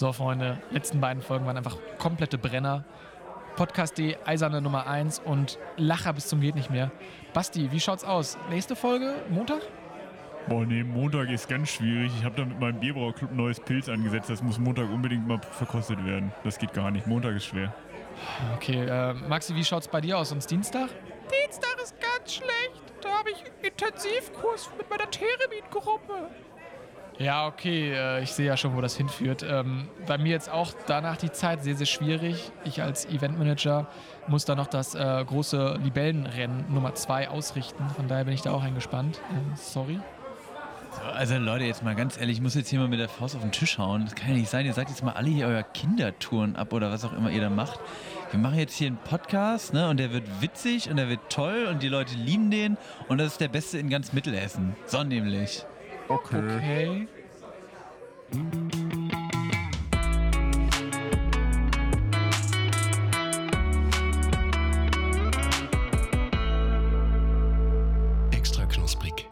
So, Freunde, letzten beiden Folgen waren einfach komplette Brenner. Podcast.de, eiserne Nummer 1 und Lacher bis zum geht nicht mehr. Basti, wie schaut's aus? Nächste Folge, Montag? Boah, nee, Montag ist ganz schwierig. Ich habe da mit meinem Bierbrauerclub ein neues Pilz angesetzt. Das muss Montag unbedingt mal verkostet werden. Das geht gar nicht. Montag ist schwer. Okay, äh, Maxi, wie schaut's bei dir aus? Und Dienstag? Dienstag ist ganz schlecht. Da habe ich Intensivkurs mit meiner Theremin-Gruppe. Ja, okay, äh, ich sehe ja schon, wo das hinführt. Ähm, bei mir jetzt auch danach die Zeit sehr, sehr schwierig. Ich als Eventmanager muss da noch das äh, große Libellenrennen Nummer 2 ausrichten. Von daher bin ich da auch eingespannt. Äh, sorry. Also Leute, jetzt mal ganz ehrlich, ich muss jetzt hier mal mit der Faust auf den Tisch hauen. Das kann ja nicht sein. Ihr sagt jetzt mal alle hier euer Kindertouren ab oder was auch immer ihr da macht. Wir machen jetzt hier einen Podcast, ne? Und der wird witzig und der wird toll und die Leute lieben den und das ist der beste in ganz Mittelhessen. So nämlich. Okay. Extra knusprig.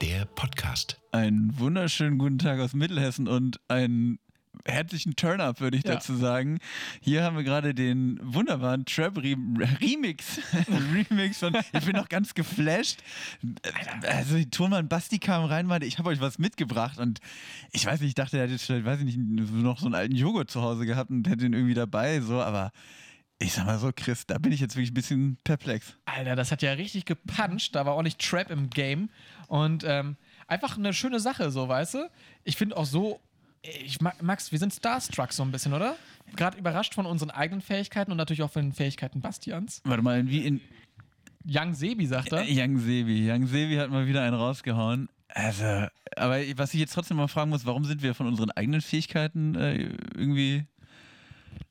Der Podcast. Einen wunderschönen guten Tag aus Mittelhessen und einen herzlichen Turn-up, würde ich Ja. dazu sagen. Hier haben wir gerade den wunderbaren Trap Remix. Remix von. Ich bin noch ganz geflasht. Also die Turmann Basti kam rein, meinte, ich habe euch was mitgebracht und ich weiß nicht, ich dachte, er hätte vielleicht, weiß ich nicht, noch so einen alten Joghurt zu Hause gehabt und hätte ihn irgendwie dabei, so, aber ich sag mal so, Chris, da bin ich jetzt wirklich ein bisschen perplex. Alter, das hat ja richtig gepuncht. Da war auch nicht Trap im Game. Und ähm, einfach eine schöne Sache, so, weißt du? Ich finde auch so. Ich, Ma- Max, wir sind starstruck so ein bisschen, oder? Gerade überrascht von unseren eigenen Fähigkeiten und natürlich auch von den Fähigkeiten Bastians. Warte mal, wie in, Young Sebi, sagt er. Äh, Young Sebi. Young Sebi hat mal wieder einen rausgehauen. Also, aber was ich jetzt trotzdem mal fragen muss, warum sind wir von unseren eigenen Fähigkeiten äh, irgendwie.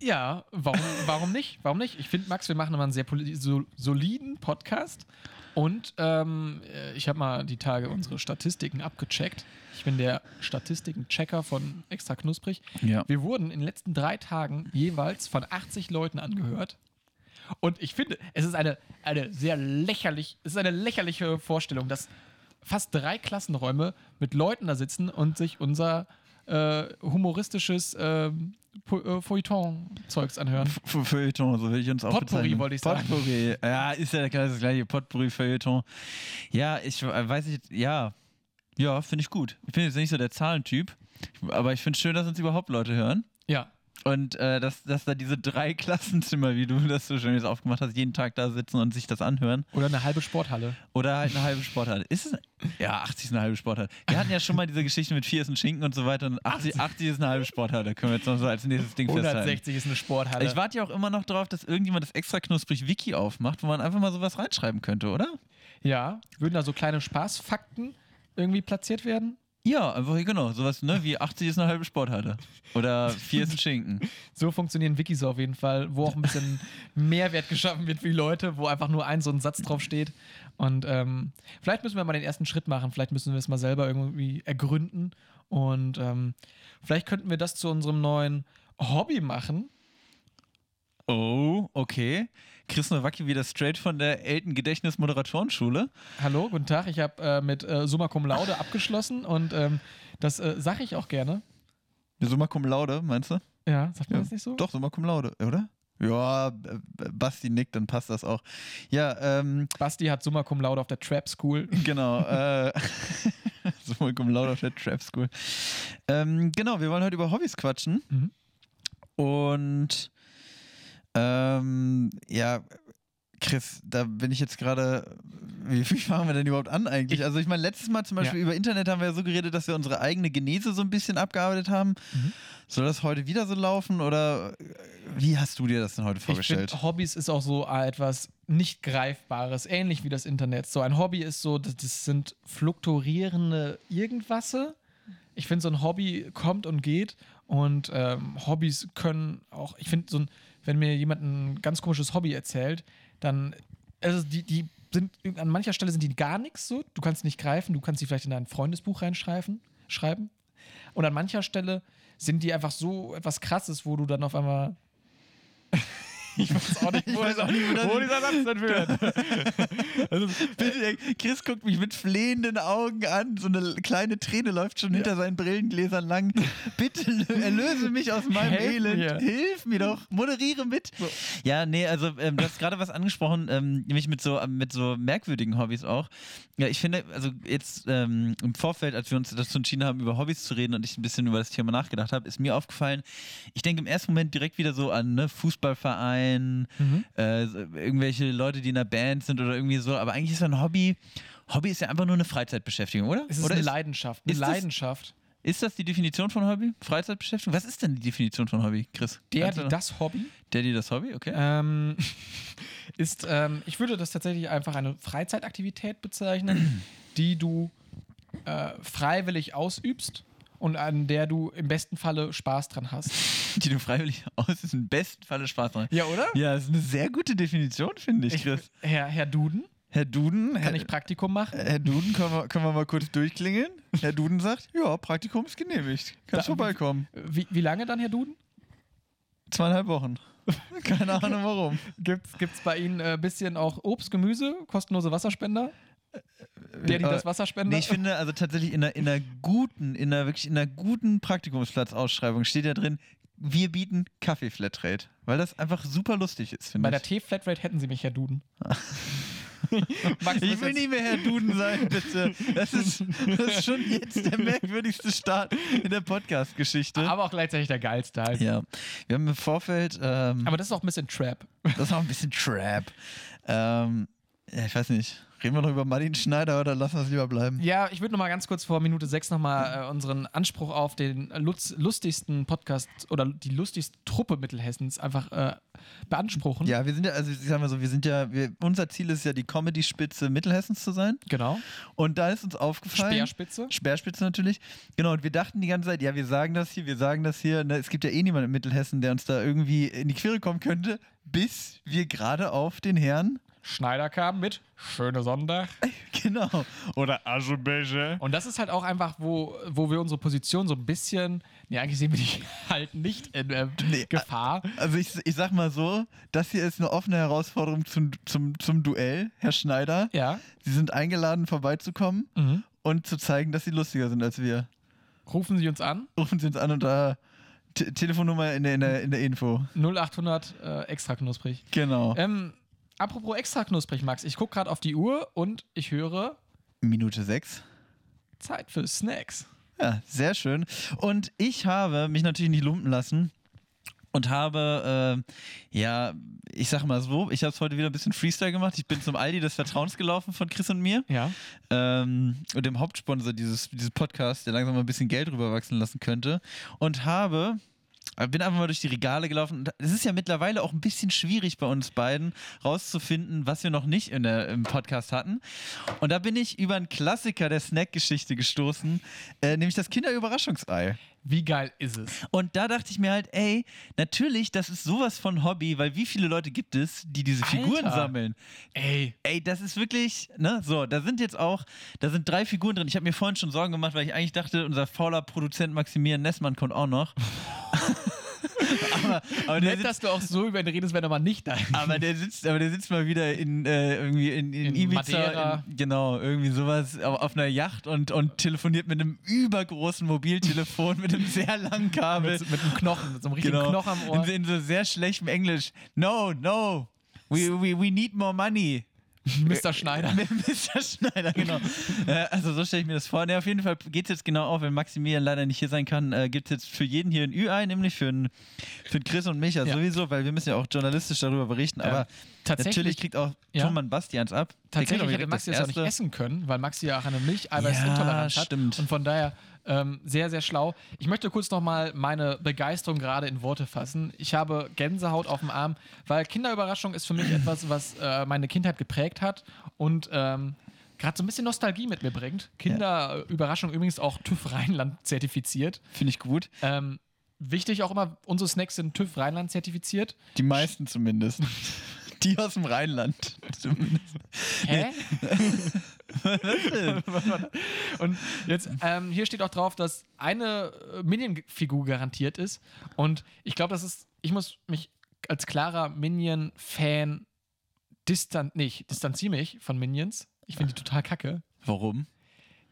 Ja, warum, warum nicht? Warum nicht? Ich finde, Max, wir machen immer einen sehr soliden Podcast. Und ähm, äh, ich habe mal die Tage unsere Statistiken abgecheckt. Ich bin der Statistiken-Checker von Extra Knusprig. Ja. Wir wurden in den letzten drei Tagen jeweils von 80 Leuten angehört. Und ich finde, es ist eine, eine sehr lächerlich, es ist eine lächerliche Vorstellung, dass fast drei Klassenräume mit Leuten da sitzen und sich unser äh, humoristisches ähm, äh, Feuilleton-Zeugs anhören. F- Feuilleton, so will ich uns auch Potpourri, wollte ich sagen. Potpourri. Ja, ist ja das gleiche. Potpourri, Feuilleton. Ja, ich äh, weiß nicht, ja. Ja, finde ich gut. Ich bin jetzt nicht so der Zahlentyp, aber ich finde es schön, dass uns überhaupt Leute hören. Ja. Und äh, dass, dass da diese drei Klassenzimmer, wie du das so schön jetzt aufgemacht hast, jeden Tag da sitzen und sich das anhören. Oder eine halbe Sporthalle. Oder halt eine halbe Sporthalle. Ist es? Ja, 80 ist eine halbe Sporthalle. Wir hatten ja schon mal diese Geschichte mit 4 ist ein Schinken und so weiter. Und 80, 80 ist eine halbe Sporthalle. Können wir jetzt noch so als nächstes Ding festhalten. 160 ist eine Sporthalle. Ich warte ja auch immer noch darauf, dass irgendjemand das extra knusprig Wiki aufmacht, wo man einfach mal sowas reinschreiben könnte, oder? ja. Würden da so kleine Spaßfakten irgendwie platziert werden? Ja, einfach genau. Sowas, ne? Wie 80 ist eine halbe Sporthalle. Oder 4 ist ein Schinken. So funktionieren Wikis auf jeden Fall, wo auch ein bisschen Mehrwert geschaffen wird für die Leute, wo einfach nur ein so ein Satz drauf steht. Und ähm, vielleicht müssen wir mal den ersten Schritt machen, vielleicht müssen wir es mal selber irgendwie ergründen. Und ähm, vielleicht könnten wir das zu unserem neuen Hobby machen. Oh, okay. Chris Nowacki wieder straight von der Elten Gedächtnis Moderatorenschule. Hallo, guten Tag. Ich habe äh, mit äh, Summa Cum Laude abgeschlossen und ähm, das äh, sage ich auch gerne. Summa cum laude, meinst du? Ja, sagt man das nicht so? Doch, Summa cum laude, oder? Ja, äh, Basti nickt, dann passt das auch. Ja, ähm, Basti hat Summa Cum Laude auf der Trap School. genau. äh, Summa cum laude auf der Trap School. Ähm, genau, wir wollen heute über Hobbys quatschen. Mhm. Und ähm, ja, Chris, da bin ich jetzt gerade. Wie, wie fangen wir denn überhaupt an eigentlich? Also, ich meine, letztes Mal zum Beispiel Ja. über Internet haben wir ja so geredet, dass wir unsere eigene Genese so ein bisschen abgearbeitet haben. Mhm. Soll das heute wieder so laufen oder wie hast du dir das denn heute Ich vorgestellt? finde, Hobbys ist auch so äh, etwas nicht Greifbares, ähnlich wie das Internet. So ein Hobby ist so, das- das sind fluktuierende Irgendwasse. Ich finde, so ein Hobby kommt und geht und ähm, Hobbys können auch, ich finde, so ein, wenn mir jemand ein ganz komisches Hobby erzählt, dann, also die, die sind, an mancher Stelle sind die gar nichts so, du kannst nicht greifen, du kannst sie vielleicht in dein Freundesbuch reinschreiben, schreiben. Und an mancher Stelle sind die einfach so etwas Krasses, wo du dann auf einmal Ich weiß auch nicht, wo, weiß auch nicht, wo dieser Satz denn führt. Also, bitte, Chris guckt mich mit flehenden Augen an. So eine kleine Träne läuft schon hinter seinen Brillengläsern lang. Bitte lö- erlöse mich aus meinem Helf Elend. mir. Hilf mir doch. Moderiere mit. Ja, nee, also ähm, du hast gerade was angesprochen, ähm, nämlich mit so, ähm, mit so merkwürdigen Hobbys auch. Ja, ich finde, also jetzt ähm, im Vorfeld, als wir uns dazu entschieden haben, über Hobbys zu reden und ich ein bisschen über das Thema nachgedacht habe, ist mir aufgefallen, ich denke im ersten Moment direkt wieder so an ne, Fußballverein, äh, so irgendwelche Leute, die in einer Band sind oder irgendwie so, aber eigentlich ist ein Hobby, Hobby ist ja einfach nur eine Freizeitbeschäftigung, oder? Es ist oder eine Leidenschaft. Eine ist das- Leidenschaft. ist das die Definition von Hobby? Freizeitbeschäftigung? Was ist denn die Definition von Hobby, Chris? Der, die das Hobby der, die das Hobby, okay. ähm, ist, ähm, ich würde das tatsächlich einfach eine Freizeitaktivität bezeichnen, die du äh, freiwillig ausübst und an der du im besten Falle Spaß dran hast. die du freiwillig aus, ist im besten Falle Spaß dran. Ja, oder? Ja, das ist eine sehr gute Definition, finde ich, Ich, Chris. Herr, Herr Duden, Herr Duden, kann Herr, ich Praktikum machen? Herr Duden, können wir, können wir mal kurz durchklingeln? Herr Duden sagt, ja, Praktikum ist genehmigt. Kannst Da- vorbeikommen. Wie, wie lange dann, Herr Duden? Zweieinhalb Wochen. Keine Ahnung warum. Gibt es bei Ihnen ein äh, bisschen auch Obst, Gemüse, kostenlose Wasserspender? Der, die das Wasserspender? Nee, ich finde also tatsächlich in einer, in einer guten, in einer wirklich in einer guten Praktikumsplatzausschreibung steht ja drin, wir bieten Kaffee-Flatrate. Weil das einfach super lustig ist, finde bei ich. der T-Flatrate hätten Sie mich, Herr Duden. Max, Ich will nicht mehr Herr Duden sein, bitte. Das ist, das ist schon jetzt der merkwürdigste Start in der Podcast-Geschichte. Aber auch gleichzeitig der geilste halt. Ja, wir haben im Vorfeld, ähm, Aber das ist auch ein bisschen Trap. das ist auch ein bisschen Trap. Ähm, ja, ich weiß nicht, reden wir noch über Martin Schneider oder lassen wir es lieber bleiben? Ja, ich würde noch mal ganz kurz vor Minute 6 nochmal äh, unseren Anspruch auf den lutz, lustigsten Podcast oder die lustigste Truppe Mittelhessens einfach äh, beanspruchen. Ja, wir sind ja, also ich sag mal so, wir sind ja, wir, unser Ziel ist ja die Comedy-Spitze Mittelhessens zu sein. Genau. Und da ist uns aufgefallen. Speerspitze. Speerspitze natürlich. Genau, und wir dachten die ganze Zeit, ja, wir sagen das hier, wir sagen das hier. Ne, es gibt ja eh niemanden in Mittelhessen, der uns da irgendwie in die Quere kommen könnte, bis wir gerade auf den Herrn, Schneider kam mit Schöne Sonntag. genau, Oder Aschebecher. Und das ist halt auch einfach, wo, wo wir unsere Position so ein bisschen, nee, eigentlich sehen wir die halt nicht in äh, Nee, Gefahr. Also ich, ich sag mal so, das hier ist eine offene Herausforderung zum, zum, zum Duell, Herr Schneider. Ja. Sie sind eingeladen, vorbeizukommen Mhm. und zu zeigen, dass sie lustiger sind als wir. Rufen Sie uns an. Rufen Sie uns an und da T Telefonnummer in der, in, der, in der Info. 0800 äh, extra knusprig. Genau. Ähm, apropos extra knusprig, Max. Ich gucke gerade auf die Uhr und ich höre Minute sechs. Zeit für Snacks. Ja, sehr schön. Und ich habe mich natürlich nicht lumpen lassen und habe, äh, ja, ich sag mal so, ich habe es heute wieder ein bisschen Freestyle gemacht. Ich bin zum Aldi des Vertrauens gelaufen von Chris und mir Ja. ähm, und dem Hauptsponsor dieses, dieses Podcasts, der langsam mal ein bisschen Geld rüberwachsen lassen könnte. Und habe, bin einfach mal durch die Regale gelaufen. Es ist ja mittlerweile auch ein bisschen schwierig bei uns beiden rauszufinden, was wir noch nicht in der, im Podcast hatten. Und da bin ich über einen Klassiker der Snack-Geschichte gestoßen, äh, nämlich das Kinderüberraschungsei. Wie geil ist es? Und da dachte ich mir halt, ey, natürlich, das ist sowas von Hobby, weil wie viele Leute gibt es, die diese Figuren Alter. sammeln? Ey, Ey, das ist wirklich, ne, so, da sind jetzt auch, da sind drei Figuren drin. Ich habe mir vorhin schon Sorgen gemacht, weil ich eigentlich dachte, unser fauler Produzent Maximilian Nessmann kommt auch noch. aber, aber, der nett, sitzt, dass du auch so über ihn redest, wenn er mal nicht da ist. aber der sitzt, aber der sitzt mal wieder in äh, irgendwie in, in, In Ibiza. In, genau, irgendwie sowas auf, auf einer Yacht und, und telefoniert mit einem übergroßen Mobiltelefon mit einem sehr langen Kabel. mit, mit einem Knochen, mit so einem richtigen Genau. Knochen am Ohr. In, in so sehr schlechtem Englisch. No, no. We, we, we need more money. Mr. Schneider. Mr. Schneider, genau. äh, also so stelle ich mir das vor. Ne, auf jeden Fall geht es jetzt genau auf, wenn Maximilian leider nicht hier sein kann, äh, gibt es jetzt für jeden hier ein Ü-Ei, nämlich für, einen- für einen Chris und mich ja, sowieso, weil wir müssen ja auch journalistisch darüber berichten. Ja. Aber Tatsächlich- natürlich kriegt auch Ja. Tonmann Basti eins ab. Tatsächlich hätte Maxi das auch nicht essen können, weil Maxi ja auch eine Milcheiweißintoleranz Ja, hat. stimmt. Und von daher ähm, sehr, sehr schlau. Ich möchte kurz nochmal meine Begeisterung gerade in Worte fassen. Ich habe Gänsehaut auf dem Arm, weil Kinderüberraschung ist für mich etwas, was äh, meine Kindheit geprägt hat und ähm, gerade so ein bisschen Nostalgie mit mir bringt. Kinderüberraschung übrigens auch TÜV Rheinland zertifiziert. Finde ich gut. Ähm, wichtig auch immer, unsere Snacks sind TÜV Rheinland zertifiziert. Die meisten zumindest. Die aus dem Rheinland. Zumindest. Hä? und jetzt, ähm, hier steht auch drauf, dass eine äh, Minion-Figur garantiert ist. Und ich glaube, das ist, ich muss mich als klarer Minion-Fan distan nicht, distanziere mich von Minions. Ich finde die total kacke, Warum?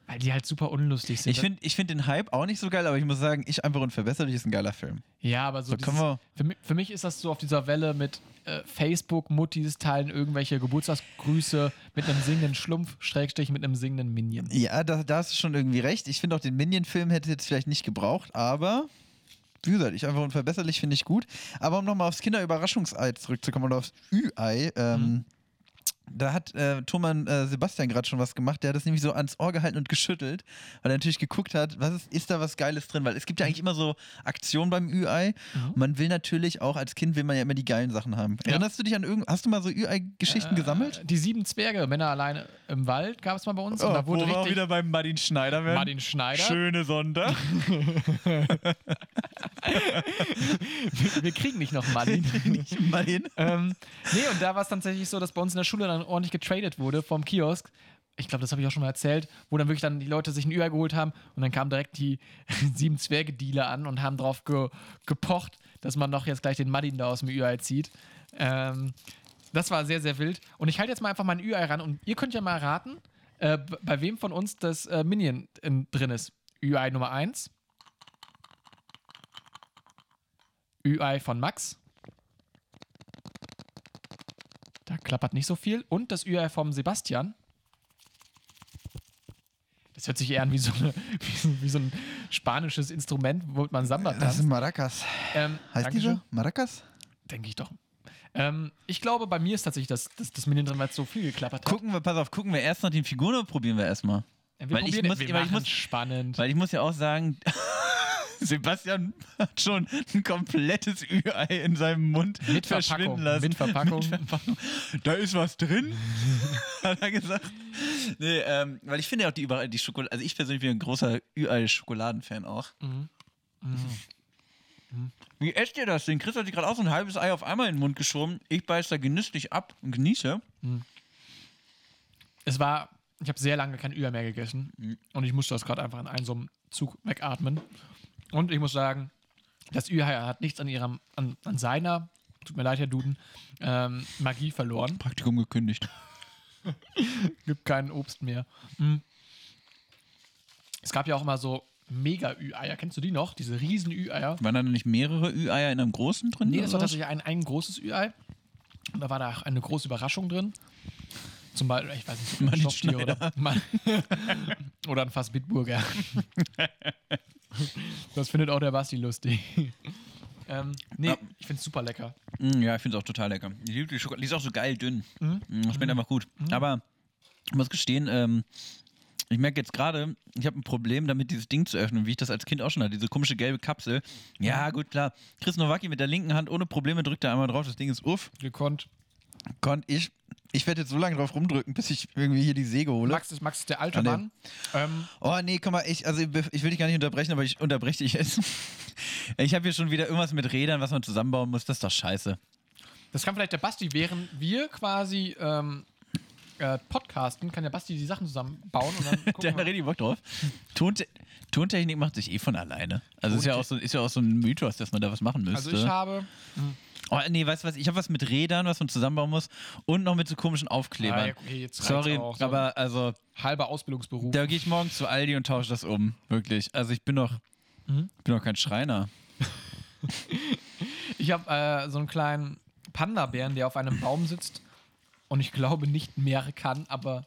Weil die halt super unlustig sind. Ich finde ich find den Hype auch nicht so geil, aber ich muss sagen, ich einfach und verbessere dich ist ein geiler Film. ja, aber so So wir. Für, mi- für mich ist das so auf dieser Welle mit äh, Facebook-Muttis teilen irgendwelche Geburtstagsgrüße mit einem singenden Schlumpf, Schrägstrich mit einem singenden Minion. Ja, da, da hast du schon irgendwie recht. Ich finde auch den Minion-Film hätte jetzt vielleicht nicht gebraucht, aber wie gesagt, ich einfach unverbesserlich finde ich gut. Aber um nochmal aufs Kinderüberraschungsei zurückzukommen oder aufs Ü-Ei, ähm, da hat äh, Thomann äh, Sebastian gerade schon was gemacht. Der hat das nämlich so ans Ohr gehalten und geschüttelt, weil er natürlich geguckt hat, was ist, ist da was Geiles drin? Weil es gibt ja eigentlich immer so Aktionen beim Ü-Ei. Und man will natürlich auch als Kind will man ja immer die geilen Sachen haben. Erinnerst du dich an irgend? Hast du mal so Ü-Ei-Geschichten gesammelt? Die sieben Zwerge, Männer alleine im Wald, gab es mal bei uns. und da wurde Oh, wo wir auch wieder beim Martin Schneider werden. Martin Schneider. Schöne Sonntag. Wir, wir kriegen nicht noch Martin. Martin. ähm, nee, und da war es tatsächlich so, dass bei uns in der Schule dann ordentlich getradet wurde vom Kiosk. Ich glaube, das habe ich auch schon mal erzählt, wo dann wirklich dann die Leute sich ein Ü-Ei geholt haben und dann kamen direkt die sieben Zwerge-Dealer an und haben drauf ge gepocht, dass man doch jetzt gleich den Martin da aus dem Ü-Ei zieht. Ähm, das war sehr, sehr wild. Und ich halte jetzt mal einfach mein Ü-Ei ran und ihr könnt ja mal raten, äh, bei wem von uns das äh, Minion in, drin ist. Ü-Ei Nummer 1. Ü-Ei von Max. Da klappert nicht so viel. Und das Ü-Ei vom Sebastian. Das hört sich eher an wie so, eine, wie wie so ein spanisches Instrument, womit man Samba Das tanzt. ist Maracas. Ähm, Heißt die so? Maracas? Denke ich doch. Ähm, ich glaube, bei mir ist tatsächlich das, das, das Minion drin, weil es so viel geklappert hat. Gucken wir, pass auf, gucken wir erst nach den Figuren oder probieren wir erstmal? Wir weil ich muss- weil ich muss- spannend. Weil ich muss ja auch sagen, Sebastian hat schon ein komplettes Ü-Ei in seinem Mund Mit verschwinden lassen. mit Verpackung. Verpackung. Da ist was drin, hat er gesagt. Nee, ähm, weil ich finde ja auch die überall die Schokolade, also ich persönlich bin ein großer Ü-Ei-Schokoladen-Fan auch. Mhm. Wie esst ihr das denn? Chris hat sich gerade auch so ein halbes Ei auf einmal in den Mund geschoben. Ich beiß da genüsslich ab und genieße. Es war, ich habe sehr lange kein Ü-Ei mehr gegessen Mhm. und ich musste das gerade einfach in einem so einem Zug wegatmen. Und ich muss sagen, das Ü-Ei hat nichts an ihrem, an, an seiner, tut mir leid, Herr Duden, ähm, Magie verloren. Praktikum gekündigt. Gibt kein Obst mehr. Mhm. Es gab ja auch immer so Mega-Ü-Eier. Kennst du die noch? Diese riesen Ü-Eier. Waren da nicht mehrere Ü-Eier in einem großen drin? Nee, das war tatsächlich ein, ein großes Ü-Ei. Und da war da eine große Überraschung drin. Zum Beispiel, ich weiß nicht, Martin Stofftier oder, Mann. oder ein Fass Bitburger. das findet auch der Basti lustig. ähm, nee, Ja. ich finde es super lecker. Mm, Ja, ich finde es auch total lecker. Ich liebe die Schokolade. Die ist auch so geil dünn. Mhm. Mm, Das schmeckt einfach gut. Aber ich muss gestehen, ähm, ich merke jetzt gerade, ich habe ein Problem damit, dieses Ding zu öffnen, wie ich das als Kind auch schon hatte. Diese komische gelbe Kapsel. Ja, gut, klar. Chris Nowacki mit der linken Hand ohne Probleme drückt da einmal drauf. Das Ding ist uff. Gekonnt. Konnt ich. Ich werde jetzt so lange drauf rumdrücken, bis ich irgendwie hier die Säge hole. Max ist, Max ist der alte Ah, nee. Mann. Ähm, Oh nee, komm mal, ich, also ich will dich gar nicht unterbrechen, aber ich unterbreche dich jetzt. Ich habe hier schon wieder irgendwas mit Rädern, was man zusammenbauen muss. Das ist doch scheiße. das kann vielleicht der Basti, während wir quasi ähm, äh, podcasten, kann der Basti die Sachen zusammenbauen und dann Der gucken hat da richtig Bock drauf. Tonte Tontechnik macht sich eh von alleine. Also ist ja, auch so, ist ja auch so ein Mythos, dass man da was machen müsste. Also ich habe oh, nee, weißt du was? Ich habe was mit Rädern, was man zusammenbauen muss und noch mit so komischen Aufklebern. Ah, ja, okay, jetzt Sorry, auch. Aber also halber Ausbildungsberuf. da gehe ich morgen zu Aldi und tausche das um. Wirklich. Also ich bin doch, Mhm. bin doch kein Schreiner. Ich habe äh, so einen kleinen Panda-Bären, der auf einem Baum sitzt und ich glaube nicht mehr kann, aber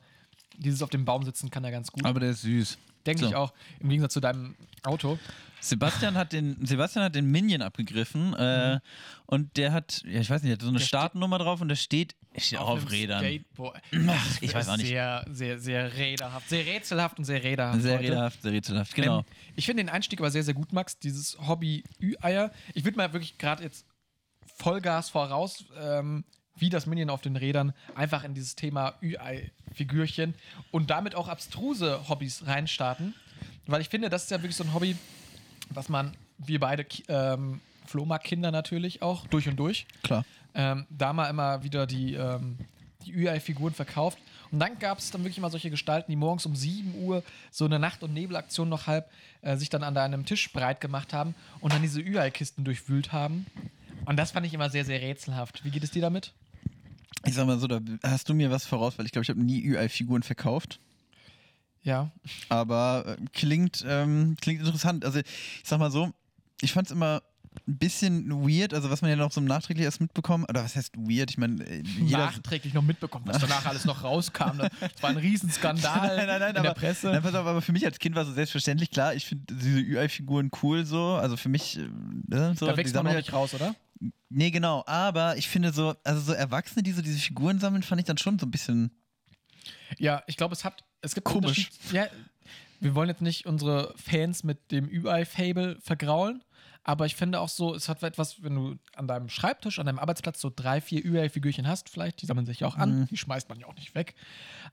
dieses auf dem Baum sitzen kann er ganz gut. Aber der ist süß. Denke so. ich auch, im Gegensatz zu deinem Auto. Sebastian hat den, Sebastian hat den Minion abgegriffen äh, und der hat, ja, ich weiß nicht, hat so eine Der Startnummer drauf und der steht, steht auch auf Rädern. Skateboard. Ach, ich weiß auch nicht. Sehr, sehr, sehr räderhaft. Sehr rätselhaft und sehr räderhaft. Sehr heute. rätselhaft, sehr rätselhaft, genau. Ähm, ich finde den Einstieg aber sehr, sehr gut, Max. Dieses Hobby Ü-Eier. Ich würde mal wirklich gerade jetzt Vollgas voraus, ähm, wie das Minion auf den Rädern, einfach in dieses Thema Ü-Ei-Figürchen und damit auch abstruse Hobbys reinstarten. Weil ich finde, das ist ja wirklich so ein Hobby, was man, wir beide, ähm, Flohmarkt-Kinder natürlich auch, durch und durch, Klar. ähm, da mal immer wieder die, ähm, die Ü-Ei-Figuren verkauft. Und dann gab es dann wirklich mal solche Gestalten, die morgens um 7 Uhr so eine Nacht- und Nebelaktion noch halb äh, sich dann an einem Tisch breit gemacht haben und dann diese Ü-Ei-Kisten durchwühlt haben. Und das fand ich immer sehr, sehr rätselhaft. Wie geht es dir damit? Ich sag mal so, da hast du mir was voraus, weil ich glaube, ich habe nie UI-Figuren verkauft. Ja. Aber äh, klingt, ähm, klingt interessant. Also ich sag mal so, ich fand es immer ein bisschen weird, also was man ja noch so nachträglich erst mitbekommen, oder was heißt weird? Ich meine, äh. Nachträglich noch mitbekommen, was danach alles noch rauskam. ne? Das war ein Riesenskandal Nein, nein, nein, in aber, der Presse. Nein, pass auf, aber für mich als Kind war es so selbstverständlich klar. Ich finde diese UI-Figuren cool so. Also für mich, äh, ne, so, da wächst man noch nicht raus, oder? Nee, genau. Aber ich finde so, also so Erwachsene, die so diese Figuren sammeln, fand ich dann schon so ein bisschen. Ja, ich glaube, es hat. Es gibt Komisch. Ja, wir wollen jetzt nicht unsere Fans mit dem UI-Fable vergraulen, aber ich finde auch so, es hat etwas, wenn du an deinem Schreibtisch, an deinem Arbeitsplatz so drei, vier UI-Figürchen hast, vielleicht, die sammeln sich ja auch an, die schmeißt man ja auch nicht weg.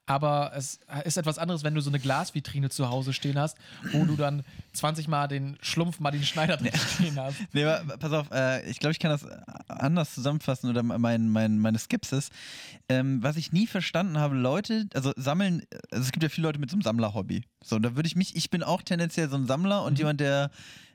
Aber es ist etwas anderes, wenn du so eine Glasvitrine zu Hause stehen hast, wo du dann 20 Mal den Schlumpf Martin Schneider drin stehen hast. Nee, aber pass auf, äh, ich glaube, ich kann das anders zusammenfassen oder mein, mein, meine Skepsis. Ähm, was ich nie verstanden habe, Leute, also sammeln, also es gibt ja viele Leute mit so einem Sammler-Hobby. So, und da würde ich mich, ich bin auch tendenziell so ein Sammler und jemand, der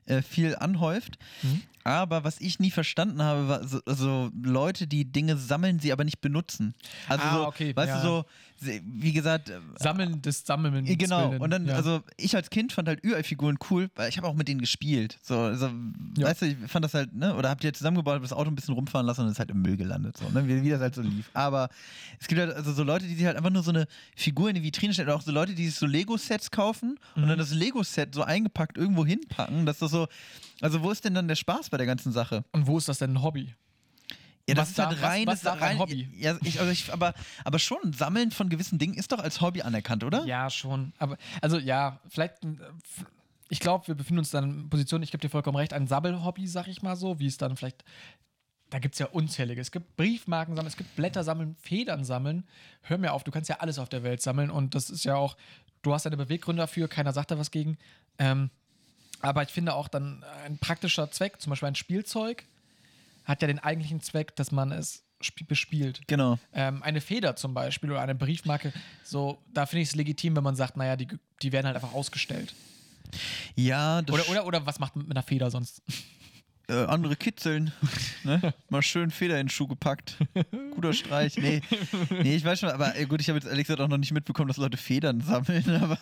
äh, viel anhäuft. Mhm. Aber was ich nie verstanden habe, war so, so Leute, die Dinge sammeln, sie aber nicht benutzen. Also Ah, so, okay, weißt ja. du, so, wie gesagt, äh, Sammeln des Sammeln. ja, Genau, willen, und dann, ja. also ich als Kind fand halt UI-Figuren cool, weil ich habe auch mit denen gespielt. So, also, Ja. weißt du, ich fand das halt, ne, oder habt ihr zusammengebaut, habt das Auto ein bisschen rumfahren lassen und ist halt im Müll gelandet, so, ne, wie, wie das halt so lief. Aber es gibt halt also so Leute, die sich halt einfach nur so eine Figur in die Vitrine stellen, oder auch so Leute, die sich so Lego-Sets kaufen und Mhm. dann das Lego-Set so eingepackt irgendwo hinpacken, dass das so, also wo ist denn dann der Spaß bei der ganzen Sache? Und wo ist das denn ein Hobby? Ja, das Was ist halt was- rein, was das ist rein, Hobby? Ja, ich, also ich, aber, aber schon, Sammeln von gewissen Dingen ist doch als Hobby anerkannt, oder? Ja, schon. Aber, also ja, vielleicht, äh, ich glaube, wir befinden uns dann in Position, ich gebe dir vollkommen recht, ein Sabbelhobby, sag ich mal so, wie es dann vielleicht, da gibt es ja unzählige. Es gibt Briefmarken sammeln, es gibt Blätter sammeln, Federn sammeln. Hör mir auf, du kannst ja alles auf der Welt sammeln und das ist ja auch, du hast deine Beweggründe dafür, keiner sagt da was gegen. Ähm, aber ich finde auch dann ein praktischer Zweck, zum Beispiel ein Spielzeug, hat ja den eigentlichen Zweck, dass man es sp- bespielt. Genau. Ähm, eine Feder zum Beispiel oder eine Briefmarke, so, da finde ich es legitim, wenn man sagt, naja, die, die werden halt einfach ausgestellt. Ja, das Oder, oder, oder was macht man mit einer Feder sonst? äh, andere kitzeln. ne? Mal schön Feder in den Schuh gepackt. Guter Streich. Nee, nee ich weiß schon, aber äh, gut, ich habe jetzt ehrlich gesagt auch noch nicht mitbekommen, dass Leute Federn sammeln, aber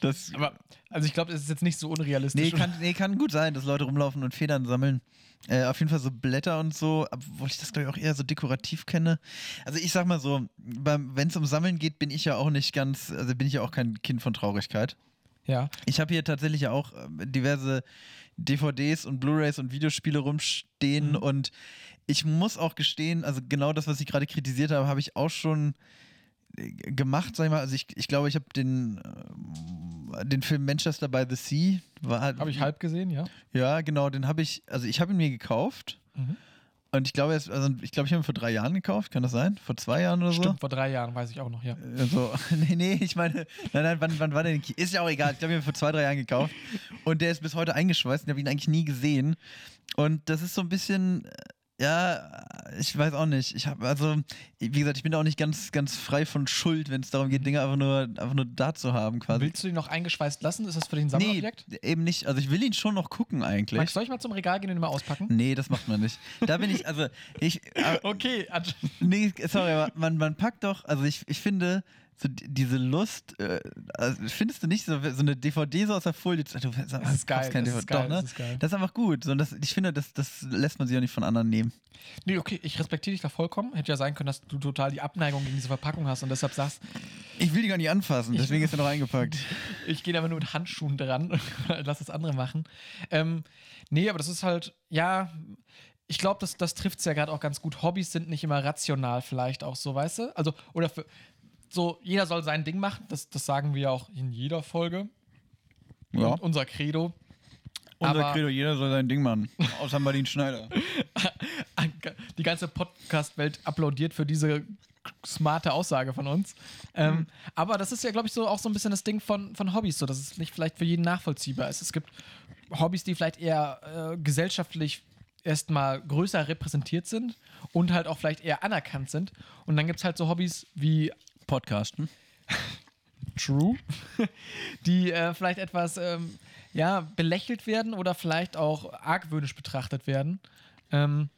das. Aber, also ich glaube, es ist jetzt nicht so unrealistisch. Nee kann, nee, kann gut sein, dass Leute rumlaufen und Federn sammeln. Äh, auf jeden Fall so Blätter und so, obwohl ich das glaube ich auch eher so dekorativ kenne. Also ich sag mal so, wenn es um Sammeln geht, bin ich ja auch nicht ganz, also bin ich ja auch kein Kind von Traurigkeit. Ja. Ich habe hier tatsächlich ja auch äh, diverse DVDs und Blu-rays und Videospiele rumstehen Mhm. und ich muss auch gestehen, also genau das, was ich gerade kritisiert habe, habe ich auch schon gemacht, sag ich mal. Also ich, ich glaube, ich habe den, äh, den Film Manchester by the Sea, war halt, Habe ich halb gesehen, ja. ja, genau, den habe ich, also ich habe ihn mir gekauft Mhm. und ich glaube, also ich glaube, ich habe ihn vor drei Jahren gekauft, kann das sein? Vor zwei Jahren oder so? Stimmt, vor drei Jahren, weiß ich auch noch, ja. Also, nee, nee, ich meine, nein, nein, wann, wann war der denn? Ist ja auch egal. Ich glaube, ich habe ihn vor zwei, drei Jahren gekauft. Und der ist bis heute eingeschweißt ich habe ihn eigentlich nie gesehen. Und das ist so ein bisschen, äh, ja, ich weiß auch nicht. Ich habe, also, wie gesagt, ich bin da auch nicht ganz, ganz frei von Schuld, wenn es darum geht, Dinge einfach nur, einfach nur da zu haben, quasi. Willst du ihn noch eingeschweißt lassen? Ist das für dich ein nee, Sammlerobjekt? eben nicht. Also, ich will ihn schon noch gucken, eigentlich. Max, soll ich mal zum Regal gehen und ihn mal auspacken? Nee, das macht man nicht. Da bin ich, also, ich, äh, Okay, Nee, sorry, aber man, man packt doch, also ich, ich finde, so diese Lust, äh, also findest du nicht so, so eine DVD so aus der Folie? Du, du, das Das ist geil, das ist geil, doch, ne? das ist geil. Das ist einfach gut. So, und das, ich finde, das, das lässt man sich auch nicht von anderen nehmen. Nee, okay, ich respektiere dich da vollkommen. Hätte ja sein können, dass du total die Abneigung gegen diese Verpackung hast und deshalb sagst, Ich will die gar nicht anfassen, deswegen ist er noch eingepackt. ich gehe da aber nur mit Handschuhen dran, lass das andere machen. Ähm, nee, aber das ist halt, ja, ich glaube, das, das trifft es ja gerade auch ganz gut. Hobbys sind nicht immer rational, vielleicht auch so, weißt du? Also, oder für, so, jeder soll sein Ding machen, das, das sagen wir auch in jeder Folge. Ja. Und unser Credo. Unser aber- Credo, jeder soll sein Ding machen. Außer Martin Schneider. die ganze Podcast-Welt applaudiert für diese smarte Aussage von uns. Ähm, aber das ist ja, glaube ich, so auch so ein bisschen das Ding von, von Hobbys, so dass es nicht vielleicht für jeden nachvollziehbar ist. Es gibt Hobbys, die vielleicht eher äh, gesellschaftlich erstmal größer repräsentiert sind und halt auch vielleicht eher anerkannt sind. Und dann gibt es halt so Hobbys wie Podcasten. True, die äh, vielleicht etwas ähm, ja, belächelt werden oder vielleicht auch argwöhnisch betrachtet werden. Ähm,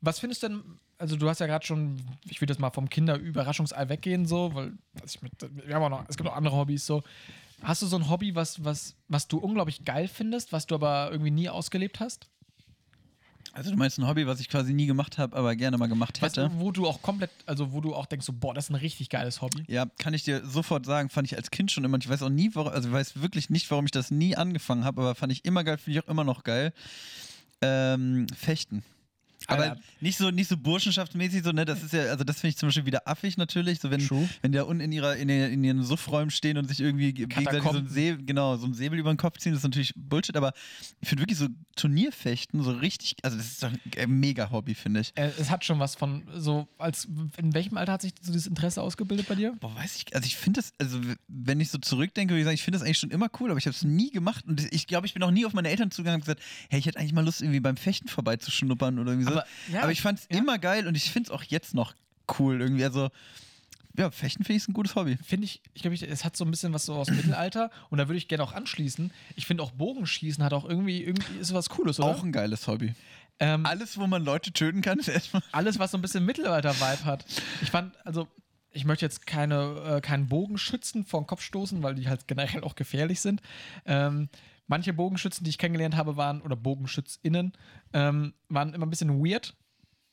was findest du denn, also du hast ja gerade schon, ich will jetzt mal vom Kinderüberraschungsei weggehen, so, weil mit, wir haben auch noch, es gibt noch andere Hobbys, so. Hast du so ein Hobby, was, was, was du unglaublich geil findest, was du aber irgendwie nie ausgelebt hast? Also du meinst ein Hobby, was ich quasi nie gemacht habe, aber gerne mal gemacht Weißt hätte? du, wo du auch komplett, also wo du auch denkst, so, boah, das ist ein richtig geiles Hobby. Ja, kann ich dir sofort sagen, fand ich als Kind schon immer, ich weiß auch nie, warum, also ich weiß wirklich nicht, warum ich das nie angefangen habe, aber fand ich immer geil, finde ich auch immer noch geil. Ähm, Fechten. Aber nicht so, nicht so burschenschaftsmäßig, so, ne? Das ist ja, also das finde ich zum Beispiel wieder affig natürlich. So, wenn, True. wenn die da unten in ihrer, in, in ihren Suffräumen stehen und sich irgendwie ge- gegenseitig so ein, Katakomben. See, genau, so ein Säbel über den Kopf ziehen, das ist natürlich Bullshit, aber ich finde wirklich so Turnierfechten so richtig, also das ist doch ein mega Hobby, finde ich. Äh, es hat schon was von, so, als, in welchem Alter hat sich so dieses Interesse ausgebildet bei dir? Boah, weiß ich, also ich finde das, also wenn ich so zurückdenke, würde ich sagen, ich finde das eigentlich schon immer cool, aber ich habe es nie gemacht und ich glaube, ich bin auch nie auf meine Eltern zugegangen und gesagt, hey, ich hätte eigentlich mal Lust, irgendwie beim Fechten vorbeizuschnuppern oder irgendwie so. Aber, ja, aber ich fand es ja. immer geil und ich finde es auch jetzt noch cool irgendwie, also ja, Fechten finde ich ein gutes Hobby. Finde ich, ich glaube, es hat so ein bisschen was so aus dem Mittelalter und da würde ich gerne auch anschließen. Ich finde auch Bogenschießen hat auch irgendwie, irgendwie ist was Cooles, oder? Auch ein geiles Hobby. ähm, Alles, wo man Leute töten kann, ist erstmal. alles, was so ein bisschen Mittelalter-Vibe hat. Ich fand, also, ich möchte jetzt keine, äh, keinen Bogenschützen vor den Kopf stoßen, weil die halt generell auch gefährlich sind. Ähm, manche Bogenschützen, die ich kennengelernt habe, waren, oder BogenschützInnen, ähm, waren immer ein bisschen weird.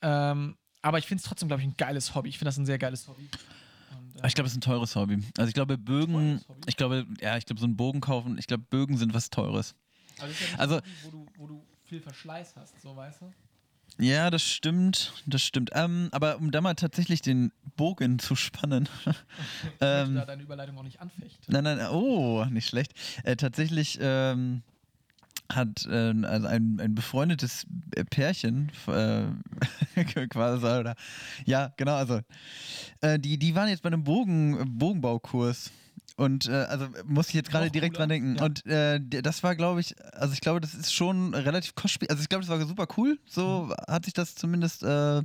Ähm, aber ich finde es trotzdem, glaube ich, ein geiles Hobby. Ich finde das ein sehr geiles Hobby. Und, äh, Ich glaube, es ist ein teures Hobby. Also ich glaube, Bögen, ich glaube, ja, ich glaube, so einen Bogen kaufen, ich glaube, Bögen sind was Teures. also, das ist ja nicht also- Hobby, wo du, wo du viel Verschleiß hast, so weißt du? Ja, das stimmt, das stimmt. Ähm, aber um da mal tatsächlich den Bogen zu spannen. Ich ähm, da deine Überleitung auch nicht anfechten. Nein, nein, oh, nicht schlecht. Äh, tatsächlich ähm, hat äh, also ein, ein befreundetes Pärchen äh, quasi, oder ja, genau, also äh, die, die waren jetzt bei einem Bogen, Bogenbaukurs. Und äh, also muss ich jetzt gerade direkt cooler. dran denken. Ja. Und äh, das war, glaube ich, also ich glaube, das ist schon relativ kostspielig. Also ich glaube, das war super cool. So Mhm. hat sich das zumindest, äh,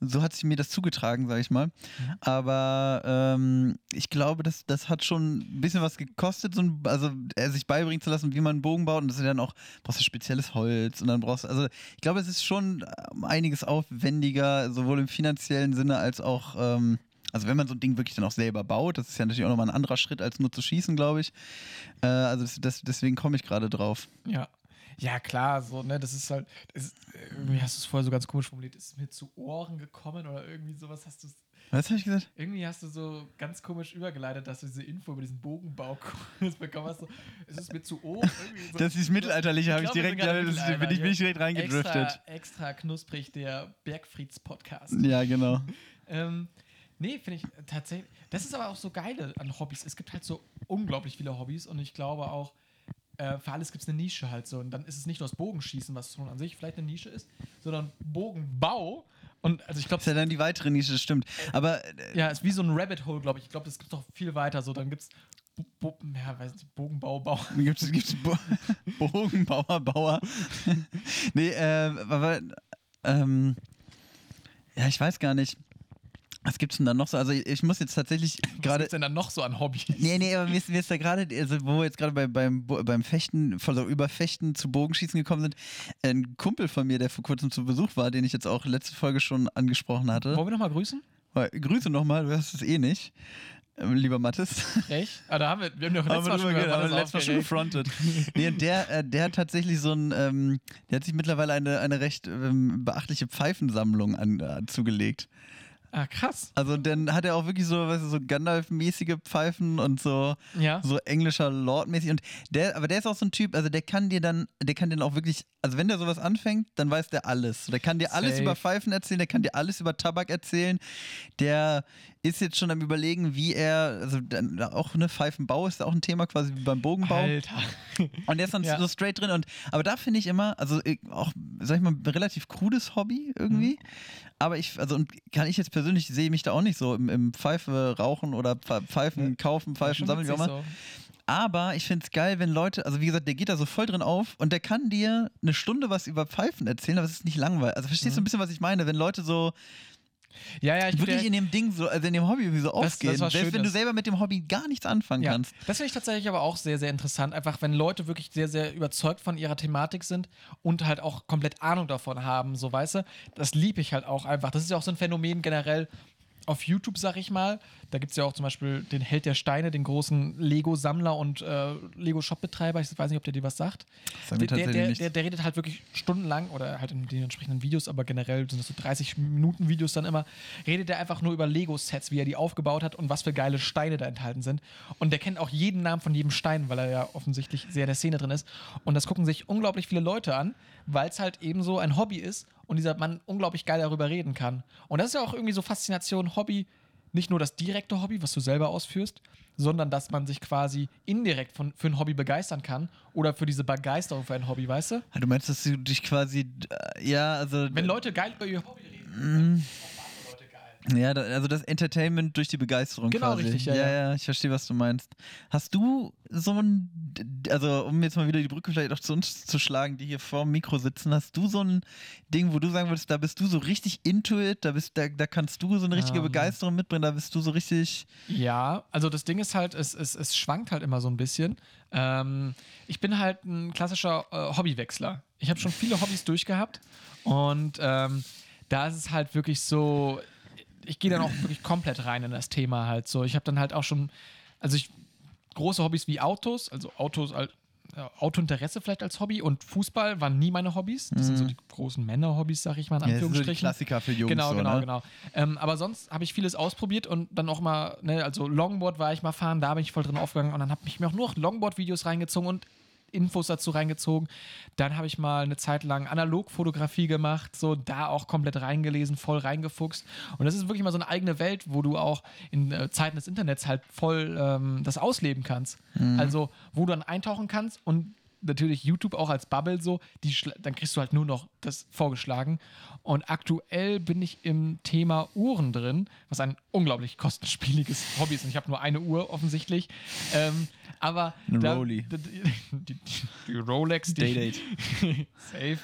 so hat sich mir das zugetragen, sage ich mal. Mhm. Aber ähm, ich glaube, das, das hat schon ein bisschen was gekostet, so ein, also äh, sich beibringen zu lassen, wie man einen Bogen baut. Und das ist dann auch, brauchst du spezielles Holz und dann brauchst du, also ich glaube, es ist schon ähm, einiges aufwendiger, sowohl im finanziellen Sinne als auch, ähm, also wenn man so ein Ding wirklich dann auch selber baut, das ist ja natürlich auch nochmal ein anderer Schritt, als nur zu schießen, glaube ich. Äh, also das, das, deswegen komme ich gerade drauf. Ja. Ja, klar, so, ne, das ist halt, das ist, irgendwie hast du es vorher so ganz komisch formuliert, ist mir zu Ohren gekommen oder irgendwie sowas hast du Was habe ich gesagt? irgendwie hast du so ganz komisch übergeleitet, dass du diese Info über diesen Bogenbaukurs bekommen hast. So, es ist mir zu Ohren. So, Das ist Mittelalterliche, habe ich, direkt, ja, das, Mittelalter bin, ich, bin ich direkt reingedriftet. extra, extra knusprig, der Bergfrieds-Podcast. Ja, genau. Ähm, nee, finde ich tatsächlich. Das ist aber auch so geile an Hobbys. Es gibt halt so unglaublich viele Hobbys und ich glaube auch, äh, für alles gibt es eine Nische halt so. Und dann ist es nicht nur das Bogenschießen, was schon an sich vielleicht eine Nische ist, sondern Bogenbau. Und also ich glaube, Das ist ja dann die weitere Nische, das stimmt. Aber äh, ja, ist wie so ein Rabbit Hole, glaube ich. Ich glaube, das gibt doch viel weiter. So, dann gibt es Bo ja, weiß nicht, Bogenbau, Bau. Gibt es gibt's Bo Bogenbauer, Bauer? nee, äh, aber, ähm, ja, ich weiß gar nicht. Was gibt's denn da noch so? Also ich muss jetzt tatsächlich Was gerade. gibt's denn dann noch so an Hobbys? Nee, nee, aber mir ist, mir ist da gerade, also wo wir jetzt gerade bei, beim, beim Fechten, also über Fechten zu Bogenschießen gekommen sind, ein Kumpel von mir, der vor kurzem zu Besuch war, den ich jetzt auch letzte Folge schon angesprochen hatte. Wollen wir nochmal grüßen? Grüße nochmal, du hörst es eh nicht, ähm, lieber Mathis. Echt? Ah, da haben wir, wir haben doch letztes Mal wir schon geredet, haben wir was letztes Mal schon gefrontet. nee, der, äh, der hat tatsächlich so ein, ähm, der hat sich mittlerweile eine, eine recht ähm, beachtliche Pfeifensammlung an, äh, zugelegt. Ah, krass. Also dann hat er auch wirklich so, weißt du, so Gandalf-mäßige Pfeifen und so, Ja. so englischer Lord-mäßig. Und der, aber der ist auch so ein Typ, also der kann dir dann, der kann dir dann auch wirklich, also wenn der sowas anfängt, dann weiß der alles. Der kann dir alles Safe. über Pfeifen erzählen, der kann dir alles über Tabak erzählen. Der ist jetzt schon am überlegen, wie er, also dann auch eine Pfeifenbau ist auch ein Thema quasi wie beim Bogenbau. Alter. Und der ist dann Ja. so straight drin. Und, aber da finde ich immer, also auch, sag ich mal, ein relativ krudes Hobby irgendwie. Mhm. Aber ich, also und kann ich jetzt persönlich, sehe mich da auch nicht so im, im Pfeife rauchen oder Pfe- Pfeifen kaufen, Pfeifen sammeln, wie auch immer. Aber ich finde es geil, wenn Leute, also wie gesagt, der geht da so voll drin auf und der kann dir eine Stunde was über Pfeifen erzählen, aber es ist nicht langweilig. Also verstehst du Mhm. ein bisschen, was ich meine? Wenn Leute so, Ja, ja, ich wirklich der- in dem Ding so, also in dem Hobby irgendwie so Das- das aufgehen. war Selbst wenn du das- selber mit dem Hobby gar nichts anfangen Ja, kannst. das finde ich tatsächlich aber auch sehr, sehr interessant. Einfach, wenn Leute wirklich sehr, sehr überzeugt von ihrer Thematik sind und halt auch komplett Ahnung davon haben, so weißt du, das liebe ich halt auch einfach. Das ist ja auch so ein Phänomen generell auf YouTube, sag ich mal. Da gibt es ja auch zum Beispiel den Held der Steine, den großen Lego-Sammler und äh, Lego-Shop-Betreiber. Ich weiß nicht, ob der dir was sagt. Der, der, der, der, redet halt wirklich stundenlang oder halt in den entsprechenden Videos, aber generell sind das so 30 Minuten Videos dann immer, redet er einfach nur über Lego-Sets, wie er die aufgebaut hat und was für geile Steine da enthalten sind. Und der kennt auch jeden Namen von jedem Stein, weil er ja offensichtlich sehr in der Szene drin ist. Und das gucken sich unglaublich viele Leute an, weil es halt eben so ein Hobby ist und dieser Mann unglaublich geil darüber reden kann. Und das ist ja auch irgendwie so Faszination, Hobby, nicht nur das direkte Hobby, was du selber ausführst, sondern dass man sich quasi indirekt von, für ein Hobby begeistern kann oder für diese Begeisterung für ein Hobby, weißt du? Du meinst, dass du dich quasi, äh, ja, also. Wenn Leute geil über ihr Hobby reden, Mhm. dann finden auch andere Leute geil. Ja, also das Entertainment durch die Begeisterung Genau, quasi. richtig, ja, ja, ja. ich verstehe, was du meinst. Hast du so ein, also um jetzt mal wieder die Brücke vielleicht auch zu uns zu schlagen, die hier vor dem Mikro sitzen, hast du so ein Ding, wo du sagen würdest, da bist du so richtig into it, da, bist, da, da kannst du so eine richtige Ähm. Begeisterung mitbringen, da bist du so richtig... Ja, also das Ding ist halt, es, es, es schwankt halt immer so ein bisschen. Ähm, ich bin halt ein klassischer äh, Hobbywechsler. Ich habe schon viele Hobbys durchgehabt und ähm, da ist es halt wirklich so, ich gehe dann auch wirklich komplett rein in das Thema halt so. Ich habe dann halt auch schon, also ich, große Hobbys wie Autos, also Autos, ja, Autointeresse vielleicht als Hobby und Fußball waren nie meine Hobbys. Das sind so die großen Männer-Hobbys, sag ich mal, in Ja, das so Anführungsstrichen. Klassiker für Jungs. Genau, so, genau, ne? genau. Ähm, aber sonst habe ich vieles ausprobiert und dann auch mal, ne, also Longboard war ich mal fahren, da bin ich voll drin aufgegangen und dann habe ich mir auch nur noch Longboard-Videos reingezogen und Infos dazu reingezogen. Dann habe ich mal eine Zeit lang Analogfotografie gemacht, so da auch komplett reingelesen, voll reingefuchst. Und das ist wirklich mal so eine eigene Welt, wo du auch in äh, Zeiten des Internets halt voll ähm, das ausleben kannst. Also, wo du dann eintauchen kannst und natürlich YouTube auch als Bubble so, die dann kriegst du halt nur noch das vorgeschlagen. Und aktuell bin ich im Thema Uhren drin, was ein unglaublich kostenspieliges Hobby ist. Und ich habe nur eine Uhr offensichtlich. Ähm, aber Eine da- Rolex. d- d- Die, die Rolex, die Day-Date. safe.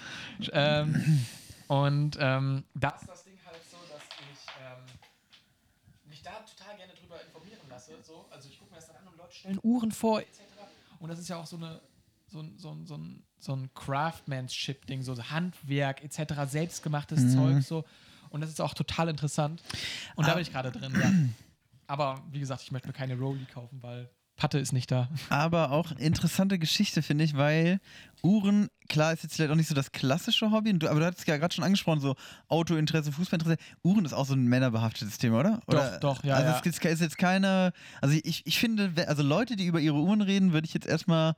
ähm, und ähm, da ist das Ding halt so, dass ich ähm, mich da total gerne drüber informieren lasse. So. Also ich gucke mir das dann an und Leute stellen Uhren vor, etc. Und das ist ja auch so eine so ein, so so so ein Craftsmanship-Ding, so Handwerk etc., selbstgemachtes Mhm. Zeug so. Und das ist auch total interessant. Und da Ah. bin ich gerade drin, ja. Aber wie gesagt, ich möchte mir keine Rolli kaufen, weil Patte ist nicht da. Aber auch interessante Geschichte, finde ich, weil Uhren, klar, ist jetzt vielleicht auch nicht so das klassische Hobby, aber du hattest ja gerade schon angesprochen, so Autointeresse, Fußballinteresse. Uhren ist auch so ein männerbehaftetes Thema, oder? oder doch, ja, Also ja. es ist- jetzt keine, also ich, ich finde, also Leute, die über ihre Uhren reden, würde ich jetzt erstmal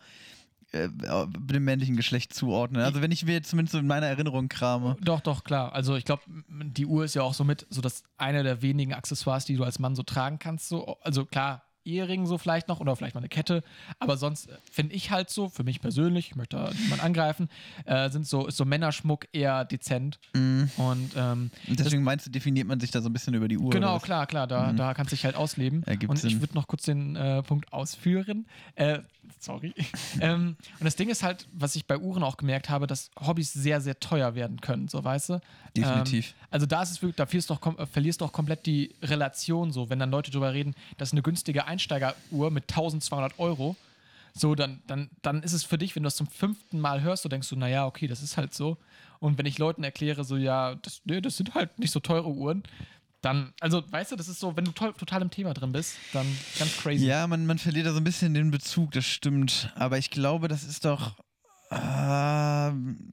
äh, dem männlichen Geschlecht zuordnen. Also wenn ich mir zumindest so in meiner Erinnerung krame. Doch, doch, klar. Also ich glaube, die Uhr ist ja auch so mit so das eine der wenigen Accessoires, die du als Mann so tragen kannst. So. Also klar, Ehering so vielleicht noch oder vielleicht mal eine Kette. Aber sonst äh, finde ich halt so, für mich persönlich, ich möchte da niemand angreifen, äh, sind so, ist so Männerschmuck eher dezent. Und ähm, Und deswegen meinst du, definiert man sich da so ein bisschen über die Uhr? Genau, klar, klar, da, da kannst du dich halt ausleben. Ergibt und ich würde noch kurz den äh, Punkt ausführen. Äh, sorry. ähm, und das Ding ist halt, was ich bei Uhren auch gemerkt habe, dass Hobbys sehr, sehr teuer werden können, so weißt du. Definitiv. Ähm, also da ist es wirklich, da verlierst du, auch, äh, verlierst du auch komplett die Relation so, wenn dann Leute drüber reden, das ist eine günstige Einsteigeruhr mit 1200 Euro. So, dann, dann, dann ist es für dich, wenn du das zum fünften Mal hörst, so denkst du, naja, okay, das ist halt so. Und wenn ich Leuten erkläre, so, ja, das, nee, das sind halt nicht so teure Uhren, dann, also, weißt du, das ist so, wenn du to total im Thema drin bist, dann ganz crazy. Ja, man, man verliert da so ein bisschen den Bezug, das stimmt. Aber ich glaube, das ist doch. ähm,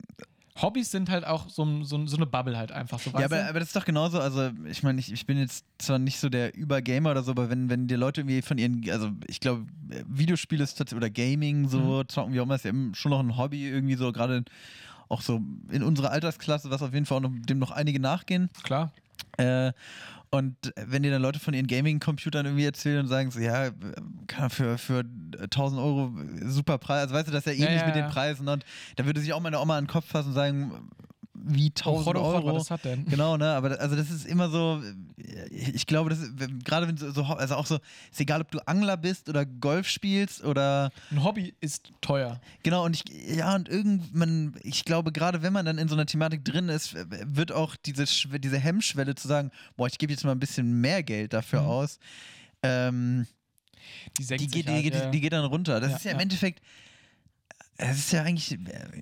Hobbys sind halt auch so, so, so eine Bubble halt einfach, so, ja, aber, aber das ist doch genauso. Also, ich meine, ich, ich bin jetzt zwar nicht so der Übergamer oder so, aber wenn, wenn die Leute irgendwie von ihren. Also, ich glaube, Videospiele ist oder Gaming, so zocken, wie auch immer, ist ja eben schon noch ein Hobby irgendwie so, gerade auch so in unserer Altersklasse, was auf jeden Fall auch noch, dem noch einige nachgehen. Klar. Äh, und wenn dir dann Leute von ihren Gaming-Computern irgendwie erzählen und sagen so, ja, kann für, für 1000 Euro super Preis, also weißt du, das ist ja Ja, ähnlich ja, mit den ja. Preisen und da würde sich auch meine Oma an den Kopf fassen und sagen, wie Oh 1000 Gott, oh Gott, Euro. was hat denn? Genau, ne, aber also das ist immer so, äh, ich glaube, das gerade wenn so, so, also auch so, ist egal, ob du Angler bist oder Golf spielst oder, Ein Hobby ist teuer. genau, und ich, ja, und irgendwann, ich glaube, gerade wenn man dann in so einer Thematik drin ist, wird auch diese, diese Hemmschwelle zu sagen, boah, ich gebe jetzt mal ein bisschen mehr Geld dafür Mhm. aus, ähm, Die, die, geht, die, halt, geht, ja. die geht dann runter. Das Ja, ist ja im ja. Endeffekt, es ist ja eigentlich, äh,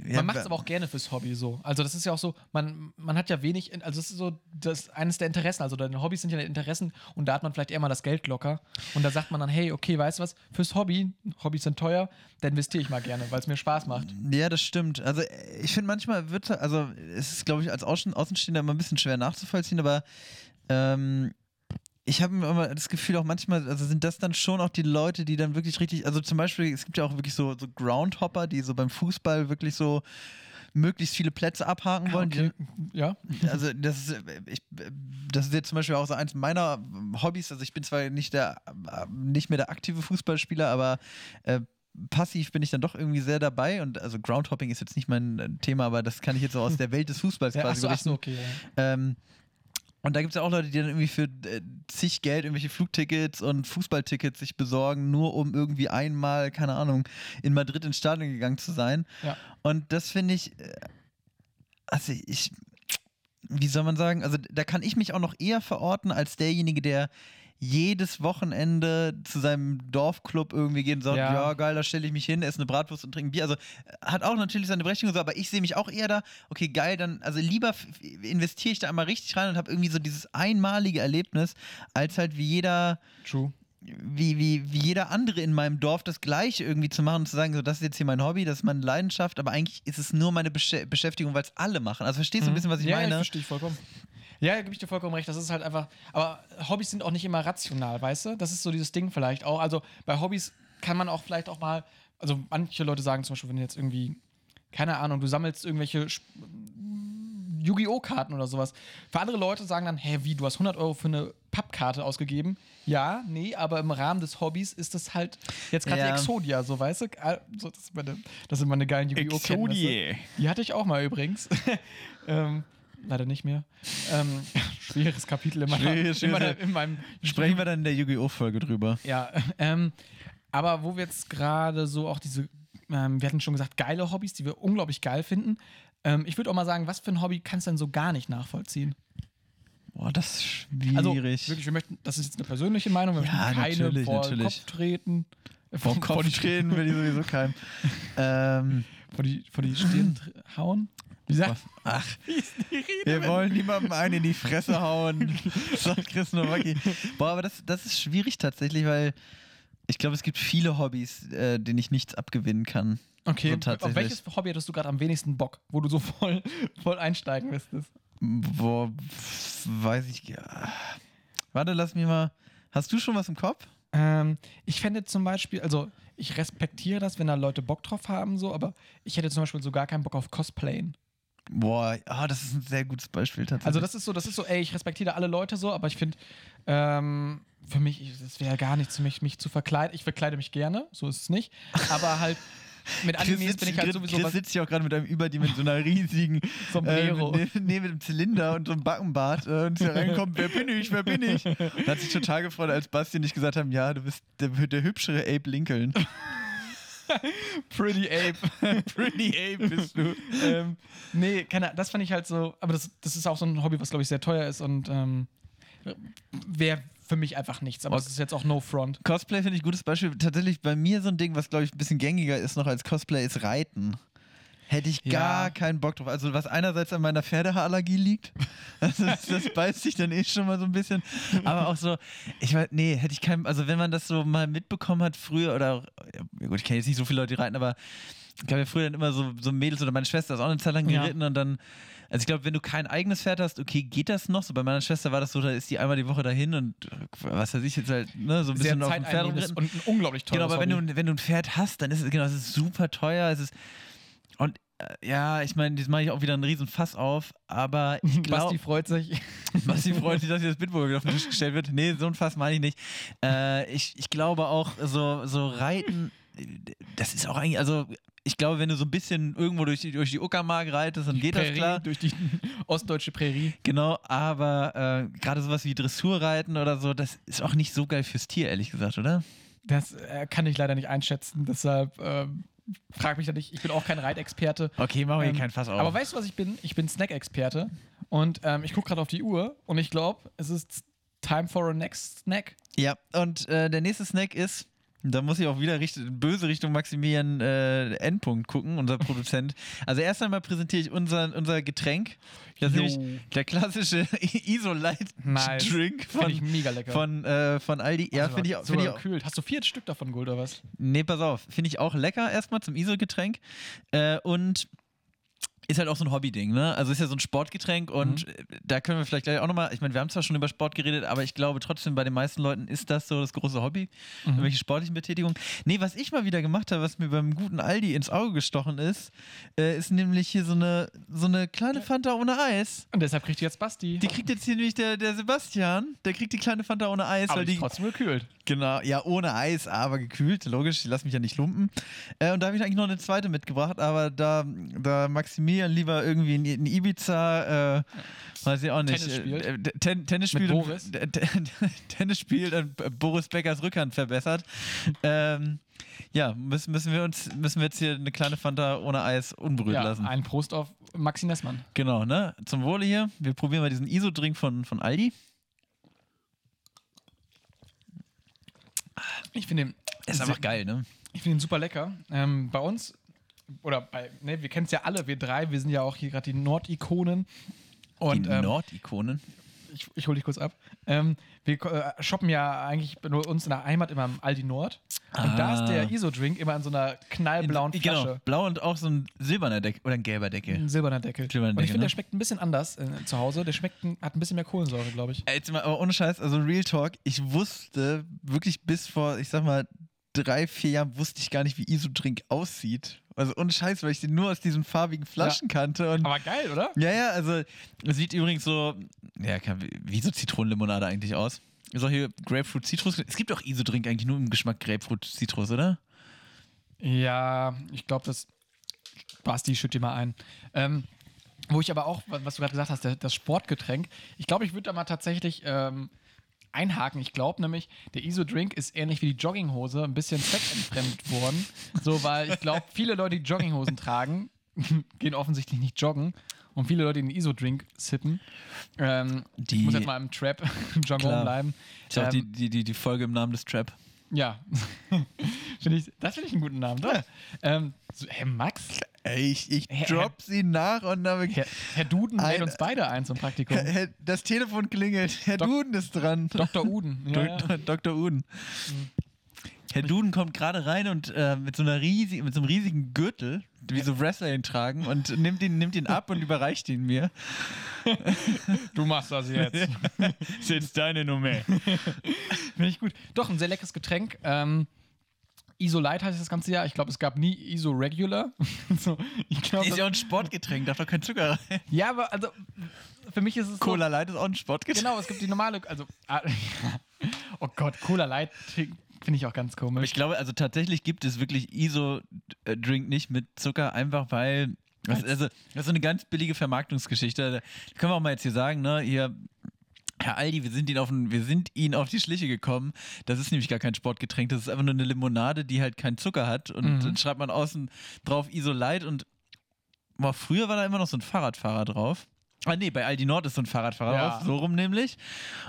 ja, Man macht es aber auch gerne fürs Hobby so. Also das ist ja auch so, man, man hat ja wenig, also es ist so das eines der Interessen. Also deine Hobbys sind ja Interessen und da hat man vielleicht eher mal das Geld locker. Und da sagt man dann, hey, okay, weißt du was, fürs Hobby, Hobbys sind teuer, da investiere ich mal gerne, weil es mir Spaß macht. Ja, das stimmt. Also äh, ich finde manchmal wird, also es ist, glaube ich, als Außen Außenstehender immer ein bisschen schwer nachzuvollziehen, aber ähm, ich habe immer das Gefühl, auch manchmal, also sind das dann schon auch die Leute, die dann wirklich richtig, also zum Beispiel, es gibt ja auch wirklich so, so Groundhopper, die so beim Fußball wirklich so möglichst viele Plätze abhaken wollen. die Okay. Ja. also das ist, ich, das ist jetzt zum Beispiel auch so eins meiner Hobbys. Also ich bin zwar nicht der nicht mehr der aktive Fußballspieler, aber äh, passiv bin ich dann doch irgendwie sehr dabei. Und also Groundhopping ist jetzt nicht mein äh, Thema, aber das kann ich jetzt so aus der Welt des Fußballs ja ach quasi so, ach berichten. so, okay. Ja. Ähm, und da gibt es ja auch Leute, die dann irgendwie für äh, zig Geld irgendwelche Flugtickets und Fußballtickets sich besorgen, nur um irgendwie einmal, keine Ahnung, in Madrid ins Stadion gegangen zu sein. Ja. Und das finde ich, äh, also ich, wie soll man sagen, also da kann ich mich auch noch eher verorten als derjenige, der jedes Wochenende zu seinem Dorfclub irgendwie geht und sagt, ja, Ja. geil, da stelle ich mich hin, esse eine Bratwurst und trinke ein Bier. Also hat auch natürlich seine Berechtigung, so, aber ich sehe mich auch eher da, okay, geil, dann, also lieber investiere ich da einmal richtig rein und habe irgendwie so dieses einmalige Erlebnis, als halt wie jeder, True. wie, wie, wie jeder andere in meinem Dorf das Gleiche irgendwie zu machen und zu sagen, so, das ist jetzt hier mein Hobby, das ist meine Leidenschaft, aber eigentlich ist es nur meine Beschä Beschäftigung, weil es alle machen. Also verstehst du ein bisschen, was ich ja, meine? Ja, verstehe ich vollkommen. Ja, da gebe ich dir vollkommen recht. Das ist halt einfach. Aber Hobbys sind auch nicht immer rational, weißt du? Das ist so dieses Ding vielleicht auch. Also bei Hobbys kann man auch vielleicht auch mal. Also manche Leute sagen zum Beispiel, wenn du jetzt irgendwie. Keine Ahnung, du sammelst irgendwelche Yu-Gi-Oh! Karten oder sowas. Für andere Leute sagen dann, hä, wie, du hast 100 Euro für eine Pappkarte ausgegeben. Ja, nee, aber im Rahmen des Hobbys ist das halt jetzt gerade Ja. die Exodia, so weißt du? So, das, sind meine, das sind meine geilen Yu-Gi-Oh! Exodie. Die hatte ich auch mal übrigens. ähm, leider nicht mehr. Ähm, schwieriges Kapitel in, meiner, Schwierig, in, meiner, in meinem. Sprechen wir dann in der Yu-Gi-Oh! Folge drüber. Ja, ähm, aber wo wir jetzt gerade so auch diese, ähm, wir hatten schon gesagt, geile Hobbys, die wir unglaublich geil finden. Ähm, ich würde auch mal sagen, was für ein Hobby kannst du denn so gar nicht nachvollziehen? Boah, das ist schwierig. Also wirklich, wir möchten, das ist jetzt eine persönliche Meinung, wir Ja, möchten keine natürlich, vor natürlich. Kopf treten. Vor Kopf die, treten will ich sowieso keinem. ähm, vor die, vor die Stirn hauen. Sagt ach, wir wollen niemandem einen in die Fresse hauen, sagt Chris Nowacki. Boah, aber das, das ist schwierig tatsächlich, weil ich glaube, es gibt viele Hobbys, äh, denen ich nichts abgewinnen kann. Okay, So auf welches Hobby hattest du gerade am wenigsten Bock, wo du so voll, voll einsteigen müsstest? Boah, weiß ich. Ja. Warte, lass mich mal. Hast du schon was im Kopf? Ähm, ich fände zum Beispiel, also ich respektiere das, wenn da Leute Bock drauf haben, so, aber ich hätte zum Beispiel so gar keinen Bock auf Cosplayen. Boah, ah, das ist ein sehr gutes Beispiel tatsächlich. Also das ist so, das ist so, ey, ich respektiere alle Leute so, aber ich finde, ähm, für mich, ich- das wäre gar nichts für mich, mich zu verkleiden. Ich verkleide mich gerne, so ist es nicht. Aber halt mit Chris Animes sitzt, bin ich halt Chris, sowieso Chris sitzt hier auch gerade mit einem überdimensional riesigen Sombrero. Ähm, nee, nee, mit einem Zylinder und so einem Backenbart äh, und hier reinkommt, wer bin ich, wer bin ich? Und hat sich total gefreut, als Basti nicht gesagt haben, ja, du bist der, der hübschere Abe Lincoln. Pretty Ape. Pretty Abe bist du. ähm, nee, keine das fand ich halt so, aber das, das ist auch so ein Hobby, was glaube ich sehr teuer ist und ähm, wäre für mich einfach nichts. Aber das ist jetzt auch No Front. Cosplay finde ich ein gutes Beispiel. Tatsächlich bei mir so ein Ding, was glaube ich ein bisschen gängiger ist noch als Cosplay, ist Reiten. Hätte ich Ja. gar keinen Bock drauf. Also was einerseits an meiner Pferdehaarallergie liegt, also das, das beißt sich dann eh schon mal so ein bisschen. Aber auch so, ich weiß, nee, hätte ich keinen, also wenn man das so mal mitbekommen hat früher oder, ja, gut, ich kenne jetzt nicht so viele Leute, die reiten, aber ich habe ja früher dann immer so, so Mädels oder meine Schwester ist auch eine Zeit lang Ja. geritten und dann, also ich glaube, wenn du kein eigenes Pferd hast, okay, geht das noch. So bei meiner Schwester war das so, da ist die einmal die Woche dahin und was weiß ich jetzt halt, ne, so ein Sehr bisschen auf dem Pferd rumgeritten. und ein unglaublich teures Genau, aber wenn du, wenn du ein Pferd hast, dann ist es, genau, es ist super teuer. Es ist, und äh, ja, ich meine, das mache ich auch wieder einen riesen Fass auf, aber ich Basti glaube, freut sich. Basti freut sich, dass hier das Bitburger wieder auf den Tisch gestellt wird. Nee, so ein Fass meine ich nicht. Äh, ich, ich glaube auch, so, so Reiten das ist auch eigentlich, also ich glaube, wenn du so ein bisschen irgendwo durch die, durch die Uckermark reitest, dann geht Prärie, das klar. Durch die ostdeutsche Prärie. Genau, aber äh, gerade sowas wie Dressurreiten oder so, das ist auch nicht so geil fürs Tier, ehrlich gesagt, oder? Das äh, kann ich leider nicht einschätzen, deshalb ähm, frag mich da nicht. Ich bin auch kein Reitexperte. Okay, machen wir hier Ähm, kein Fass auf. Aber weißt du, was ich bin? Ich bin Snack-Experte und ähm, ich gucke gerade auf die Uhr und ich glaube, es ist time for a next snack. Ja, und äh, der nächste Snack ist, da muss ich auch wieder richt böse Richtung Maximilian äh, Endpunkt gucken, unser Produzent. Also erst einmal präsentiere ich unser, unser Getränk. Das ist nämlich der klassische Isolite Nice. Drink von, ich mega lecker. von, äh, von Aldi. Ja, Also, finde ich, auch- find ich auch. gekühlt. Hast du vier Stück davon geholt oder was? Nee, pass auf. Finde ich auch lecker erstmal zum ISO-Getränk. Äh, und ist halt auch so ein Hobby-Ding, ne? Also ist ja so ein Sportgetränk und äh, da können wir vielleicht gleich auch nochmal, ich meine, wir haben zwar schon über Sport geredet, aber ich glaube trotzdem, bei den meisten Leuten ist das so das große Hobby, irgendwelche sportlichen Betätigungen. Nee, was ich mal wieder gemacht habe, was mir beim guten Aldi ins Auge gestochen ist, äh, ist nämlich hier so eine, so eine kleine Fanta ohne Eis. Und deshalb kriegt jetzt Basti. Die kriegt jetzt hier nämlich der, der Sebastian, der kriegt die kleine Fanta ohne Eis, aber weil die die ist trotzdem gekühlt. Genau, ja, ohne Eis, aber gekühlt, logisch, ich lasse mich ja nicht lumpen. Äh, und da habe ich eigentlich noch eine zweite mitgebracht, aber da, da Maximilian lieber irgendwie in, in Ibiza, äh, weiß ich auch nicht, Tennis spielt. äh, äh, ten, Tennis spielt, und- Boris. äh, ten, Tennis spielt und äh, Boris Beckers Rückhand verbessert. ähm, ja, müssen, müssen, wir uns, müssen wir jetzt hier eine kleine Fanta ohne Eis unberührt Ja, lassen. ein Prost auf Maxi Nessmann. Genau, ne? Zum Wohle hier. Wir probieren mal diesen ISO-Drink von, von Aldi. Ich finde den, Ist einfach geil, ne? ich finde den super lecker. Ähm, bei uns, oder bei, ne, wir kennen es ja alle, wir drei, wir sind ja auch hier gerade die Nordikonen. Und die ähm, Nordikonen. Ich, ich hole dich kurz ab. Ähm, wir äh, shoppen ja eigentlich bei uns in der Heimat immer im Aldi Nord. Und da Ah. ist der ISO-Drink immer in so einer knallblauen In- Flasche. Genau, blau und auch so ein silberner Deckel oder ein gelber Deckel. Ein silberner Deckel. Silberner und ich Deckel, finde, ne? der schmeckt ein bisschen anders äh, zu Hause. Der schmeckt, ein- hat ein bisschen mehr Kohlensäure, glaube ich. Ey, Jetzt mal, aber ohne Scheiß, also Real Talk, ich wusste wirklich bis vor, ich sag mal, drei, vier Jahren wusste ich gar nicht, wie Isodrink aussieht. Also ohne Scheiß, weil ich den nur aus diesen farbigen Flaschen kannte. Und Aber geil, oder? ja, ja, also es sieht übrigens so, ja, wie so Zitronenlimonade eigentlich aus. Ist auch hier Grapefruit Citrus. Es gibt auch Isodrink eigentlich nur im Geschmack Grapefruit Citrus, oder? Ja, ich glaube, das. Basti, schütt dir mal ein. Ähm, wo ich aber auch, wa- was du gerade gesagt hast, das Sportgetränk, ich glaube, ich würde da mal tatsächlich ähm, einhaken. Ich glaube nämlich, der ISO-Drink ist ähnlich wie die Jogginghose ein bisschen zweckentfremdet worden. So, weil ich glaube, viele Leute, die Jogginghosen tragen, gehen offensichtlich nicht joggen. Und viele Leute, die den ISO-Drink sippen. Ähm, Die- ich muss jetzt mal im Trap-Jargon Klar. bleiben. Ist Ähm, die, die, die Folge im Namen des Trap. ja. Finde ich, das finde ich einen guten Namen, doch. Ähm, so, hey, Max, ich, ich Herr- drop sie nach und dann Herr, Herr Duden lädt Ein- uns beide ein zum Praktikum. Herr- Das Telefon klingelt. Herr Dok- Duden ist dran. Dr. Uden. Ja, ja. Dr. Dr. Uden. Herr Duden kommt gerade rein und äh, mit, so einer riesigen, mit so einem riesigen Gürtel, wie so Wrestler ihn tragen, und nimmt ihn, nimmt ihn ab und überreicht ihn mir. Du machst das jetzt. Ist jetzt deine Nummer. Finde ich gut. Doch, ein sehr leckeres Getränk. Ähm, ISO Light heißt das ganze Jahr. Ich glaube, es gab nie ISO Regular. so, ich glaub, Ist ja auch ein Sportgetränk, darf doch kein Zucker rein. ja, aber also für mich ist es so, Cola Light ist auch ein Sportgetränk. Genau, es gibt die normale, also ah, oh Gott, Cola Light finde ich auch ganz Aber komisch. ich glaube, also tatsächlich gibt es wirklich ISO-Drink nicht mit Zucker, einfach weil. Das, also, das ist so eine ganz billige Vermarktungsgeschichte. Da können wir auch mal jetzt hier sagen, ne, hier. Herr Aldi, wir sind, ihn auf, wir sind Ihnen auf die Schliche gekommen. Das ist nämlich gar kein Sportgetränk, das ist einfach nur eine Limonade, die halt keinen Zucker hat. Und Mhm. dann schreibt man außen drauf ISO Light und boah, früher war da immer noch so ein Fahrradfahrer drauf. Ah nee, bei Aldi Nord ist so ein Fahrradfahrer Ja. drauf, so rum nämlich.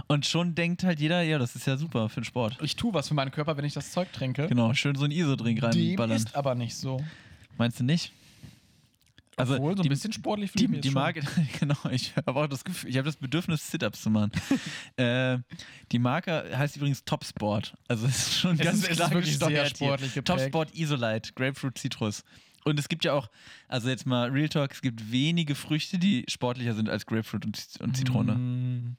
Und schon denkt halt jeder, ja, das ist ja super für den Sport. ich tue was für meinen Körper, wenn ich das Zeug trinke. Genau, schön so ein ISO-Drink Dem reinballern. ist aber nicht so. Meinst du nicht? Also Obwohl, so ein die, bisschen sportlich fühle ich die, mich. Marke, genau, ich habe auch das Gefühl, ich habe das Bedürfnis, Sit-Ups zu machen. äh, die Marke heißt übrigens Topsport. Also es ist schon Es ganz ist- ist klar wirklich sehr sportlich. Topsport Isolite, Grapefruit Citrus. Und es gibt ja auch, also jetzt mal Real Talk, es gibt wenige Früchte, die sportlicher sind als Grapefruit und, und Zitrone. Mm,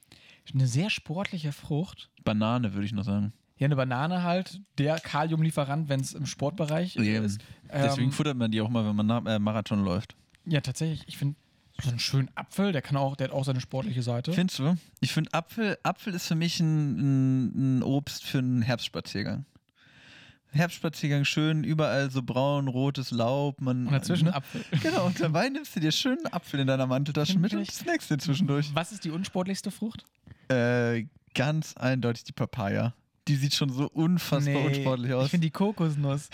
Eine sehr sportliche Frucht. Banane, würde ich noch sagen. Ja, eine Banane halt, der Kaliumlieferant, wenn es im Sportbereich Eben. ist. Deswegen Ähm, futtert man die auch mal, wenn man nach, äh, Marathon läuft. Ja, tatsächlich. Ich finde so einen schönen Apfel, der kann auch, der hat auch seine sportliche Seite. Findest du? Ich finde Apfel, Apfel ist für mich ein, ein, Obst für einen Herbstspaziergang. Herbstspaziergang schön, überall so braun, rotes Laub. Man, Und dazwischen ne? Apfel. Genau, und dabei nimmst du dir schön einen Apfel in deiner Manteltasche mit und snackst dir zwischendurch. Was ist die unsportlichste Frucht? Äh, ganz eindeutig die Papaya. Die sieht schon so unfassbar unsportlich aus. Ich finde die Kokosnuss,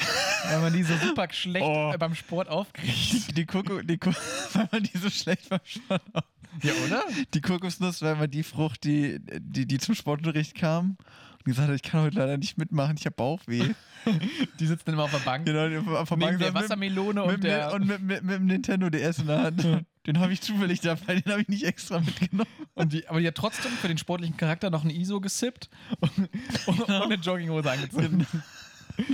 weil man die so super schlecht Oh. beim Sport aufkriegt. die, die, Koko, die Ko weil man die so schlecht beim Sport auf- Ja, oder? Die Kokosnuss war immer die Frucht, die, die, die zum Sportunterricht kam und gesagt hat, ich kann heute leider nicht mitmachen, ich habe Bauchweh. Die sitzen immer auf der Bank. genau, auf der Bank der saß mit- Wassermelone und mit, der. mit, und mit, mit, mit dem Nintendo DS in der Hand. Den habe ich zufällig dabei, den habe ich nicht extra mitgenommen. Und die, aber die hat trotzdem für den sportlichen Charakter noch ein ISO gesippt und, und, und eine Jogginghose angezogen.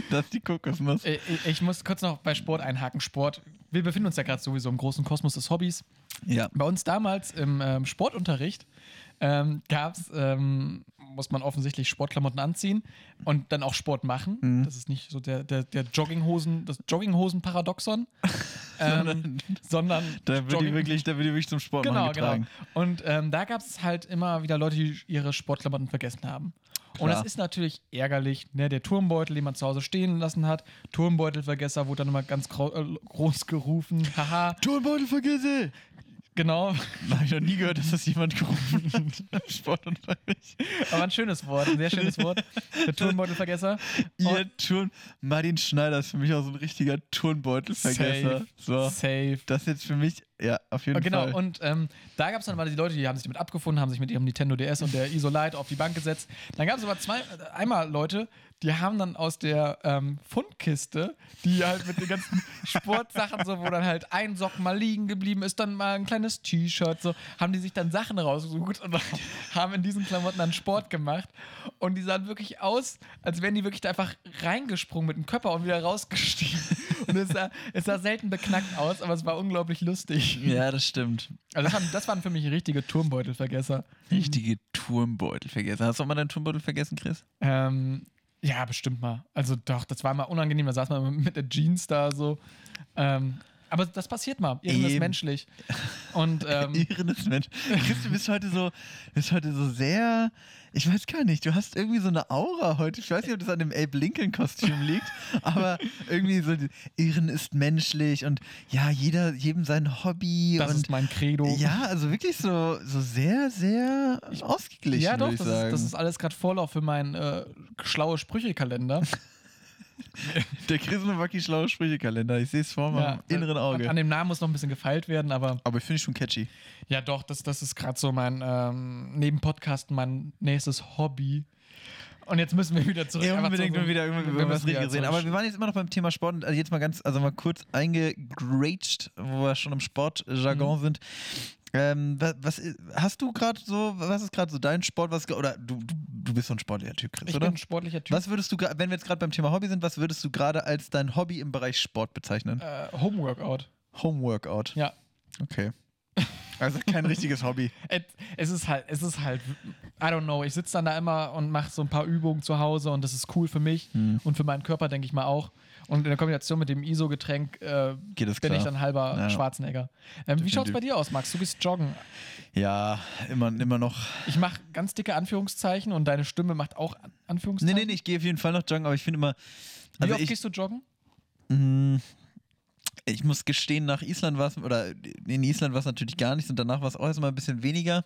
Das ist die Kokosnuss. Äh, Ich, ich muss kurz noch bei Sport einhaken. Sport, wir befinden uns ja gerade sowieso im großen Kosmos des Hobbys. Ja. Bei uns damals im ähm, Sportunterricht ähm, gab es, ähm, muss man offensichtlich Sportklamotten anziehen und dann auch Sport machen. Mhm. Das ist nicht so der, der, der Jogginghosen, das Jogginghosen-Paradoxon, ähm, sondern Da wird die Jogging- wirklich, da wird die wirklich zum Sport Genau, machen getragen. genau. Und ähm, da gab es halt immer wieder Leute, die ihre Sportklamotten vergessen haben. Und Klar. das ist natürlich ärgerlich. Ne? Der Turmbeutel, den man zu Hause stehen lassen hat, Turmbeutelvergesser wurde dann immer ganz äh, groß gerufen. Haha, Turnbeutel vergesse! Genau. Habe ich noch nie gehört, dass das jemand gerufen hat. Sportunterricht. Aber ein schönes Wort, ein sehr schönes Wort. Der Turnbeutelvergesser. Ihr Turn. Martin Schneider ist für mich auch so ein richtiger Turnbeutelvergesser. Safe. So. Safe. Das ist jetzt für mich, ja, auf jeden Genau, Fall. und ähm, da gab es dann mal die Leute, die haben sich damit abgefunden, haben sich mit ihrem Nintendo DS und der Isolite auf die Bank gesetzt. Dann gab es aber zwei, äh, einmal Leute, die haben dann aus der ähm, Fundkiste, die halt mit den ganzen Sportsachen, so, wo dann halt ein Socken mal liegen geblieben ist, dann mal ein kleines T-Shirt, so, haben die sich dann Sachen rausgesucht und haben in diesen Klamotten dann Sport gemacht. Und die sahen wirklich aus, als wären die wirklich da einfach reingesprungen mit dem Körper und wieder rausgestiegen. Und es sah, es sah selten beknackt aus, aber es war unglaublich lustig. ja, das stimmt. Also das waren, das waren für mich richtige Turmbeutelvergesser. Richtige Turmbeutelvergesser. Hast du auch mal deinen Turmbeutel vergessen, Chris? Ähm, ja, bestimmt mal. Also doch, das war mal unangenehm. Da saß man mit der Jeans da so. Ähm, aber das passiert mal. Irren ist Eben. menschlich. Und ähm, Irrendes Mensch. Chris, du bist heute so, bist heute so sehr, ich weiß gar nicht, du hast irgendwie so eine Aura heute. Ich weiß nicht, ob das an dem Abe Lincoln-Kostüm liegt, aber irgendwie so, Irren ist menschlich und ja, jeder, jedem sein Hobby das und ist mein Credo. ja, also wirklich so, so sehr, sehr ausgeglichen, ja doch, ich das ist, das ist alles gerade Vorlauf für meinen äh, schlaue Sprüche-Kalender. Der Chris Nowacki schlaue Sprüchekalender. Ich sehe es vor meinem Ja, inneren Auge. An dem Namen muss noch ein bisschen gefeilt werden, aber aber ich finde es schon catchy. ja doch, das, das ist gerade so mein, ähm, neben Podcasten mein nächstes Hobby. Und jetzt müssen wir wieder zurück. Ja, unbedingt so- wieder wir über was müssen wieder Richtiges reden. zurück. Aber wir waren jetzt immer noch beim Thema Sport und also jetzt mal ganz, also mal kurz eingegrätscht, wo wir schon im Sportjargon Mhm. sind. Ähm, wa- was, i- hast du gerade so, was ist gerade so dein Sport, was, oder du, du, du bist so ein sportlicher Typ, Chris, ich oder? bin ein sportlicher Typ. Was würdest du, wenn wir jetzt gerade beim Thema Hobby sind, was würdest du gerade als dein Hobby im Bereich Sport bezeichnen? Äh, Homeworkout. Homeworkout. Ja. Okay. Also kein richtiges Hobby. Es ist halt, es ist halt, I don't know, ich sitze dann da immer und mache so ein paar Übungen zu Hause und das ist cool für mich Hm. und für meinen Körper, denke ich mal auch. Und in der Kombination mit dem ISO-Getränk äh, es bin klar. ich dann halber Ja. Schwarzenegger. Ähm, wie schaut's Definitiv. bei dir aus, Max? Du gehst joggen. Ja, immer, immer noch. Ich mache ganz dicke Anführungszeichen und deine Stimme macht auch An- Nee, Anführungszeichen. nee, nee, ich gehe auf jeden Fall noch joggen, aber ich finde immer. Wie Also oft ich, gehst du joggen? Mm, Ich muss gestehen, nach Island war es, oder in Island war es natürlich gar nichts und danach war es auch erstmal ein bisschen weniger.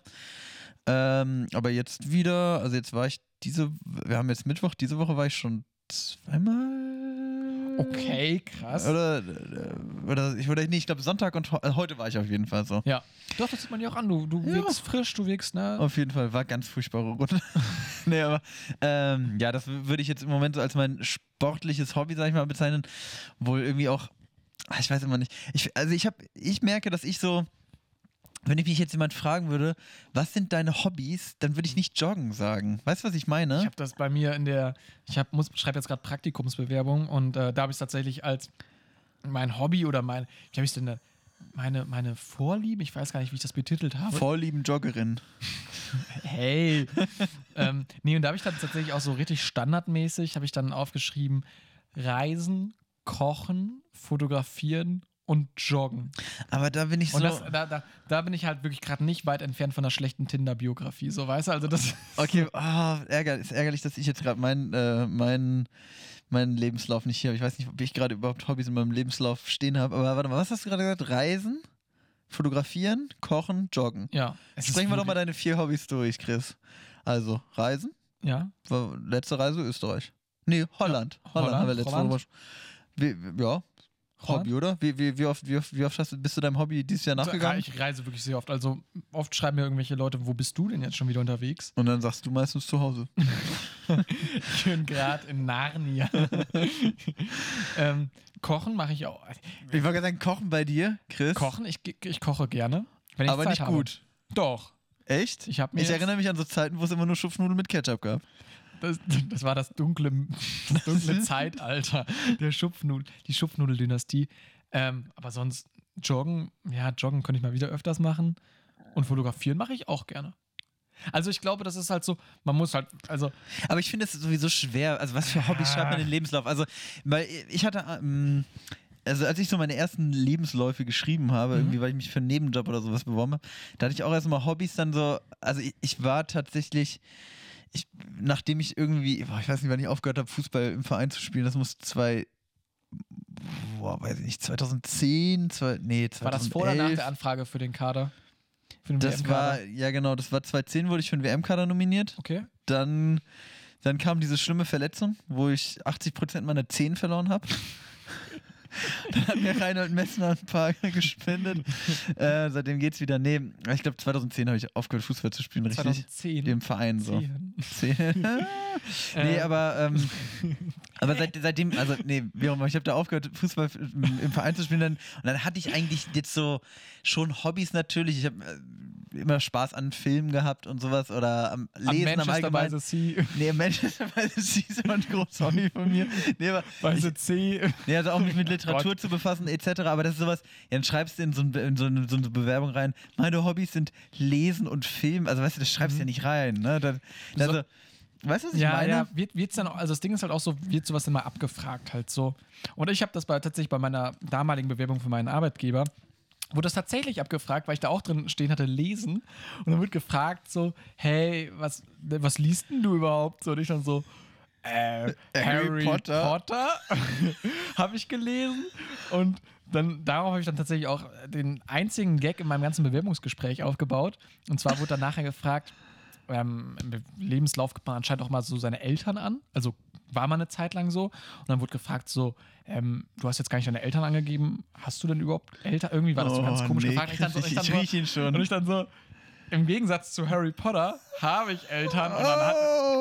Ähm, aber jetzt wieder, also jetzt war ich diese, wir haben jetzt Mittwoch, diese Woche war ich schon zweimal. Okay, krass. Oder, oder ich, oder nee, ich glaube Sonntag und äh, heute war ich auf jeden Fall so. Ja. Doch, das sieht man ja auch an. Du, du Ja. wirkst frisch, du wirkst, ne? Auf jeden Fall, war ganz furchtbare Runde. nee, aber ähm, ja, das würde ich jetzt im Moment so als mein sportliches Hobby, sag ich mal, bezeichnen. Wohl irgendwie auch, ah, ich weiß immer nicht. Ich, also ich habe, ich merke, dass ich so, wenn ich mich jetzt jemand fragen würde, was sind deine Hobbys, dann würde ich nicht joggen sagen. Weißt du, was ich meine? Ich habe das bei mir in der, ich hab, muss, schreibe jetzt gerade Praktikumsbewerbung und äh, da habe ich es tatsächlich als mein Hobby oder mein, wie habe ich es denn? Meine, meine Vorlieben, ich weiß gar nicht, wie ich das betitelt habe. Vorlieben Joggerin. Hey. ähm, nee, und da habe ich dann tatsächlich auch so richtig standardmäßig, habe ich dann aufgeschrieben, Reisen, Kochen, Fotografieren und Joggen. Aber da bin ich so. Das, da, da, da bin ich halt wirklich gerade nicht weit entfernt von einer schlechten Tinder-Biografie. So, weißt du? Also das. Okay, ah, ärger, ist ärgerlich, dass ich jetzt gerade meinen äh, mein, meinen Lebenslauf nicht hier habe. Ich weiß nicht, ob ich gerade überhaupt Hobbys in meinem Lebenslauf stehen habe. Aber warte mal, was hast du gerade gesagt? Reisen, fotografieren, kochen, joggen. Ja. Sprechen wir doch mal deine vier Hobbys durch, Chris. Also, Reisen. Ja. Letzte Reise Österreich. Nee, Holland. Holland, Holland, haben wir letzte. Woche ja, Hobby, oder? Wie, wie, wie, oft, wie, oft, wie oft hast bist du deinem Hobby dieses Jahr nachgegangen? Ich reise wirklich sehr oft. Also oft schreiben mir irgendwelche Leute, wo bist du denn jetzt schon wieder unterwegs? Und dann sagst du meistens zu Hause. Ich bin gerade in Narnia. ähm, kochen mache ich auch. Ich wollte gerade sagen, kochen bei dir, Chris. Kochen, ich, ich koche gerne. Aber Zeit nicht habe. gut. Doch. Echt? Ich ich erinnere mich an so Zeiten, wo es immer nur Schupfnudeln mit Ketchup gab. Das, das war das dunkle, das dunkle Zeitalter der Schupfnudel, die Schupfnudeldynastie. Ähm, aber sonst joggen, ja, joggen könnte ich mal wieder öfters machen. Und fotografieren mache ich auch gerne. Also ich glaube, das ist halt so, man muss halt, also Aber ich finde es sowieso schwer. Also, was für Hobbys schreibt man in den Lebenslauf? Also, weil ich hatte. Ähm, also als ich so meine ersten Lebensläufe geschrieben habe, Mhm. irgendwie, weil ich mich für einen Nebenjob oder sowas beworben habe, da hatte ich auch erstmal Hobbys dann so, also ich, ich war tatsächlich, ich, nachdem ich irgendwie, boah, ich weiß nicht, wann ich aufgehört habe, Fußball im Verein zu spielen, das muss zwei, boah, weiß ich nicht, 2010, zwei, nee, 2011. war das vor oder nach der Anfrage für den Kader? Für den Das war, ja genau, das war 2010 wurde ich für den WM-Kader nominiert. Okay. Dann, dann kam diese schlimme Verletzung, wo ich 80% meiner Zehen verloren habe. Dann hat mir Reinhold Messner ein paar gespendet. äh, seitdem geht's wieder. Nee, ich glaube 2010 habe ich aufgehört, Fußball zu spielen, richtig. 2010. Dem Verein so. Zehn. Zehn. nee, Äh. aber, ähm, aber seit, seitdem, also nee, wie auch immer, ich habe da aufgehört, Fußball im, im Verein zu spielen. Dann, und dann hatte ich eigentlich jetzt so schon Hobbys natürlich. Ich habe äh, immer Spaß an Filmen gehabt und sowas oder am Am Lesen, am Manchester by Allgemeinen. the Sea, Nee, Manchester by the Sea ist immer ein großes Hobby von mir. Nee, aber by the C. nee, also auch mich mit Literatur Gott. zu befassen etc. Aber das ist sowas, ja, dann schreibst du in so, ein, in so, eine, so eine Bewerbung rein, meine Hobbys sind Lesen und Film. Also weißt du, das schreibst du ja nicht rein. Ne? Das, also, weißt du, was ich Ja, meine? ja, wird, wird's dann auch, also das Ding ist halt auch so, wird sowas immer abgefragt halt so. Und ich habe das bei, tatsächlich bei meiner damaligen Bewerbung für meinen Arbeitgeber, wurde das tatsächlich abgefragt, weil ich da auch drin stehen hatte, lesen. Und dann wird gefragt so, hey, was, was liest denn du überhaupt? So, und ich dann so, äh, Harry Harry, Potter. Potter, habe ich gelesen. Und dann, darauf habe ich dann tatsächlich auch den einzigen Gag in meinem ganzen Bewerbungsgespräch aufgebaut. Und zwar wurde dann nachher gefragt, ähm, im Lebenslauf gibt man anscheinend auch mal so seine Eltern an. Also war mal eine Zeit lang so. Und dann wurde gefragt so, ähm, du hast jetzt gar nicht deine Eltern angegeben. Hast du denn überhaupt Eltern? Irgendwie war das so ganz Oh, komisch nee, gefragt. Dann so- Chris, ich- dann ich so- schon. Und ich dann so, im Gegensatz zu Harry Potter habe ich Eltern. Und, dann hat,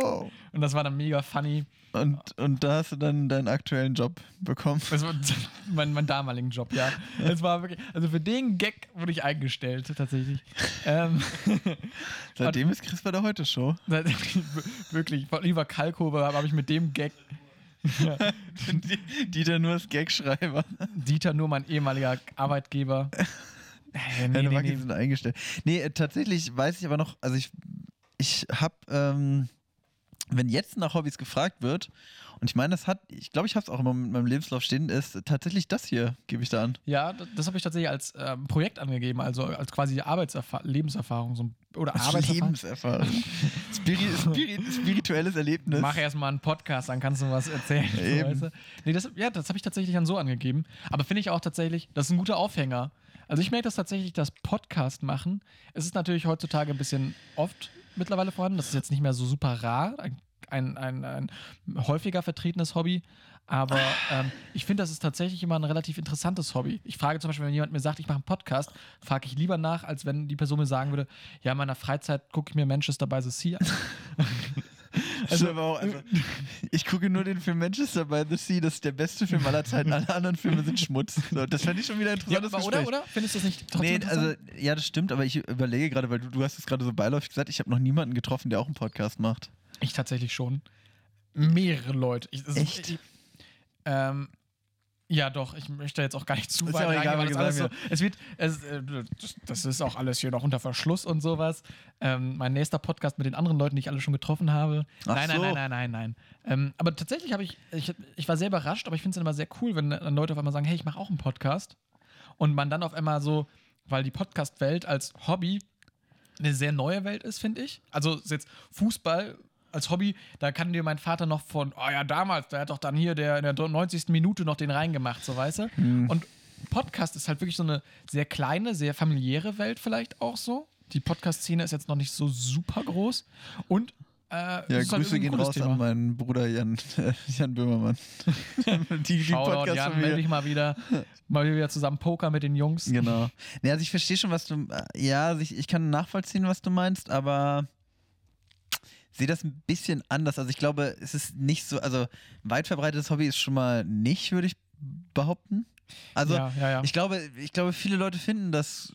Oh. und das war dann mega funny. Und, und da hast du dann deinen aktuellen Job bekommen. Das war mein, mein damaligen Job, ja. Es war wirklich, also für den Gag wurde ich eingestellt, tatsächlich. ähm, Seitdem ist Chris bei der Heute-Show. wirklich, von Oliver Kalkofe habe ich mit dem Gag Dieter nur als Gagschreiber. Dieter nur mein ehemaliger Arbeitgeber. Äh, nee, Deine nee, nee. sind eingestellt. Nee, äh, tatsächlich weiß ich aber noch, also ich, ich habe, ähm, wenn jetzt nach Hobbys gefragt wird, und ich meine, das hat, ich glaube, ich habe es auch immer mit meinem Lebenslauf stehen, ist tatsächlich das hier, gebe ich da an. Ja, das, das habe ich tatsächlich als ähm, Projekt angegeben, also als quasi Arbeitserfa Lebenserfahrung so, oder Arbeitserfahrung. Lebenserfahrung. Spiri Spiri spirituelles Erlebnis. Mach erstmal einen Podcast, dann kannst du was erzählen. So, Eben. weißt du? nee, das, ja, das habe ich tatsächlich dann so angegeben. Aber finde ich auch tatsächlich, das ist ein guter Aufhänger. Also ich merke das tatsächlich, das Podcast machen. Es ist natürlich heutzutage ein bisschen oft mittlerweile vorhanden. Das ist jetzt nicht mehr so super rar. Ein, ein, ein, ein häufiger vertretenes Hobby. Aber ähm, ich finde, das ist tatsächlich immer ein relativ interessantes Hobby. Ich frage zum Beispiel, wenn jemand mir sagt, ich mache einen Podcast, frage ich lieber nach, als wenn die Person mir sagen würde, ja, in meiner Freizeit gucke ich mir Manchester by the Sea an. Also, aber auch, also, ich gucke nur den Film Manchester by the Sea, das ist der beste Film aller Zeiten. Alle anderen Filme sind Schmutz. So, das fände ich schon wieder ein Ja, interessantes aber oder, oder? Findest du das nicht trotzdem Nee, interessant? also, ja, das stimmt, aber ich überlege gerade, weil du, du hast es gerade so beiläufig gesagt, ich habe noch niemanden getroffen, der auch einen Podcast macht. Ich tatsächlich schon. Mehrere Leute. Ich, also, Echt? Ich, ähm, ja, doch, ich möchte jetzt auch gar nicht zu Ist weit ja egal, was das so, es wird, es, äh, das, ist auch alles hier noch unter Verschluss und sowas. Ähm, mein nächster Podcast mit den anderen Leuten, die ich alle schon getroffen habe. Nein, nein, so. nein, nein, nein, nein. Ähm, aber tatsächlich habe ich, ich, ich war sehr überrascht, aber ich finde es immer sehr cool, wenn dann Leute auf einmal sagen, hey, ich mache auch einen Podcast. und man dann auf einmal so, weil die Podcast-Welt als Hobby eine sehr neue Welt ist, finde ich. Also ist jetzt Fußball als Hobby, da kann dir mein Vater noch von, oh ja, damals, der hat doch dann hier der in der 90. Minute noch den reingemacht, so weißt du. Hm. Und Podcast ist halt wirklich so eine sehr kleine, sehr familiäre Welt vielleicht auch so. Die Podcast-Szene ist jetzt noch nicht so super groß. Und äh, Ja, halt Grüße ein gehen raus Thema. an meinen Bruder Jan, äh, Jan Böhmermann. die die Shoutout, Jan, Podcast-Familie. melde dich mal wieder, mal wieder zusammen Poker mit den Jungs. Genau. Nee, also ich verstehe schon, was du. äh, Ja, also ich, ich kann nachvollziehen, was du meinst, aber sehe das ein bisschen anders. Also ich glaube, es ist nicht so, also weit verbreitetes Hobby ist schon mal nicht, würde ich behaupten. Also ja, ja, ja. ich glaube, ich glaube, viele Leute finden das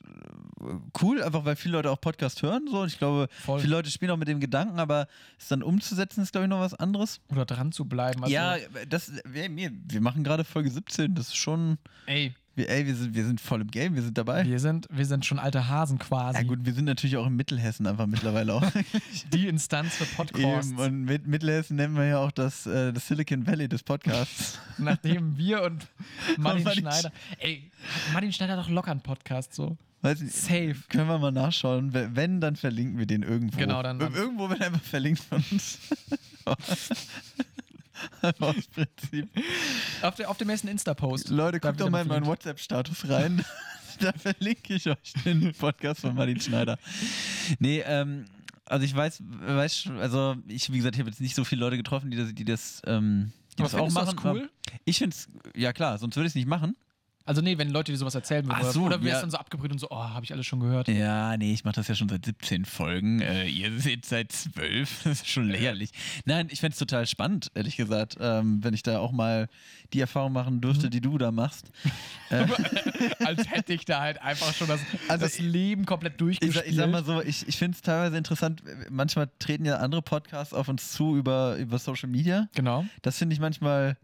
äh, cool, einfach weil viele Leute auch Podcast hören. So. Und ich glaube, Voll. viele Leute spielen auch mit dem Gedanken, aber es dann umzusetzen, ist, glaube ich, noch was anderes. Oder dran zu bleiben. Also, ja, das, wir, wir wir machen gerade Folge 17, das ist schon. ey, ey, wir sind, wir sind voll im Game, wir sind dabei. wir sind, wir sind schon alte Hasen quasi. Ja gut, wir sind natürlich auch in Mittelhessen einfach mittlerweile auch. Die Instanz für Podcasts. Eben, und mit Mittelhessen nennen wir ja auch das, äh, das Silicon Valley des Podcasts. Nachdem wir und Martin Martin Schneider. Ey, hat Martin Schneider hat doch locker einen Podcast so. Weiß nicht, Safe. können wir mal nachschauen. Wenn- dann verlinken wir den irgendwo. Genau, dann- Ir- Irgendwo wird einfach verlinkt von uns. Aus Prinzip. Auf, der, auf dem nächsten Insta-Post. Leute, guckt doch mal in meinen. WhatsApp-Status rein. da verlinke ich euch den Podcast von Martin Schneider. Nee, ähm, also ich weiß, weiß also ich, wie gesagt, ich habe jetzt nicht so viele Leute getroffen, die das, die das, ähm, die das auch machen. das cool? Ich finde es, ja klar, sonst würde ich es nicht machen. Also nee, wenn Leute dir sowas erzählen würden. Ach oder- so, oder wirst ja. dann so abgebrüht und so, oh, habe ich alles schon gehört. Ja, nee, ich mache das ja schon seit 17 Folgen. Äh, ihr seht seit 12. Das ist schon lächerlich. Nein, ich fände es total spannend, ehrlich gesagt, ähm, wenn ich da auch mal die Erfahrung machen dürfte, Mhm. die du da machst. Als hätte ich da halt einfach schon das, Also das Leben komplett Ich, durchgespielt. sag- ich sag mal so, ich, ich finde es teilweise interessant. Manchmal treten ja andere Podcasts auf uns zu über, über Social Media. Genau. Das finde ich manchmal,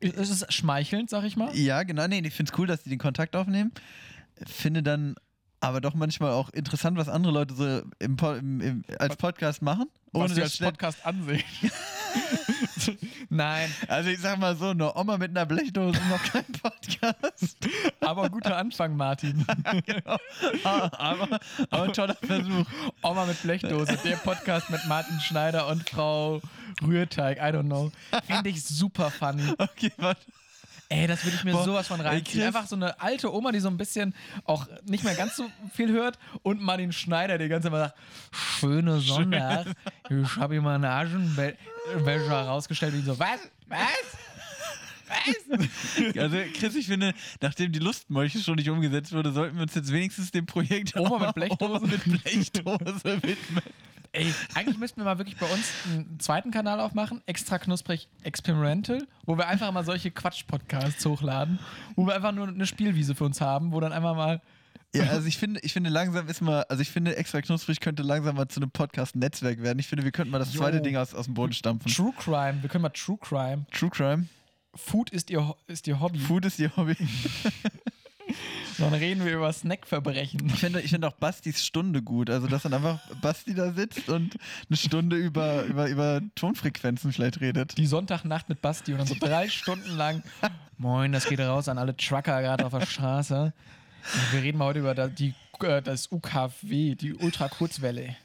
Es ist schmeichelnd, sag ich mal. ja, genau, nee, ich finde es cool, dass die den Kontakt aufnehmen. Finde dann aber doch manchmal auch interessant, was andere Leute so im, im, im, als Podcast machen. was sie als Podcast ansehen. Nein, Also ich sag mal so, eine Oma mit einer Blechdose noch kein Podcast. aber guter Anfang, Martin. aber, aber ein toller Versuch. Oma mit Blechdose, der Podcast mit Martin Schneider und Frau Rührteig, I don't know. Finde ich super funny. Okay, warte. Ey, das würde ich mir Boah, sowas von reinziehen. Einfach so eine alte Oma, die so ein bisschen auch nicht mehr ganz so viel hört und Martin Schneider, der ganze Mal sagt, schöne Sonntag, ich habe hier mal einen Aschenbecher rausgestellt und ich so, was? Was? Was? Also Chris, ich finde, nachdem die Lustmolche schon nicht umgesetzt wurde, sollten wir uns jetzt wenigstens dem Projekt Oma mit Blechdose? Oma mit Blechdose widmen. Ey, eigentlich müssten wir mal wirklich bei uns einen zweiten Kanal aufmachen, extra knusprig experimental, wo wir einfach mal solche Quatsch-Podcasts hochladen, wo wir einfach nur eine Spielwiese für uns haben, wo dann einfach mal Ja, also ich finde, ich finde langsam ist mal, also ich finde, extra knusprig könnte langsam mal zu einem Podcast-Netzwerk werden. Ich finde, wir könnten mal das zweite Ding aus, aus dem Boden stampfen. True Crime, wir können mal True Crime. True Crime. Food ist ihr, ist ihr Hobby. Food ist ihr Hobby. Dann reden wir über Snackverbrechen. Ich finde, ich finde auch Bastis Stunde gut. Also, dass dann einfach Basti da sitzt und eine Stunde über, über, über Tonfrequenzen vielleicht redet. Die Sonntagnacht mit Basti und dann so drei Stunden lang. Moin, das geht raus an alle Trucker gerade auf der Straße. Und wir reden mal heute über die, das UKW, die Ultrakurzwelle.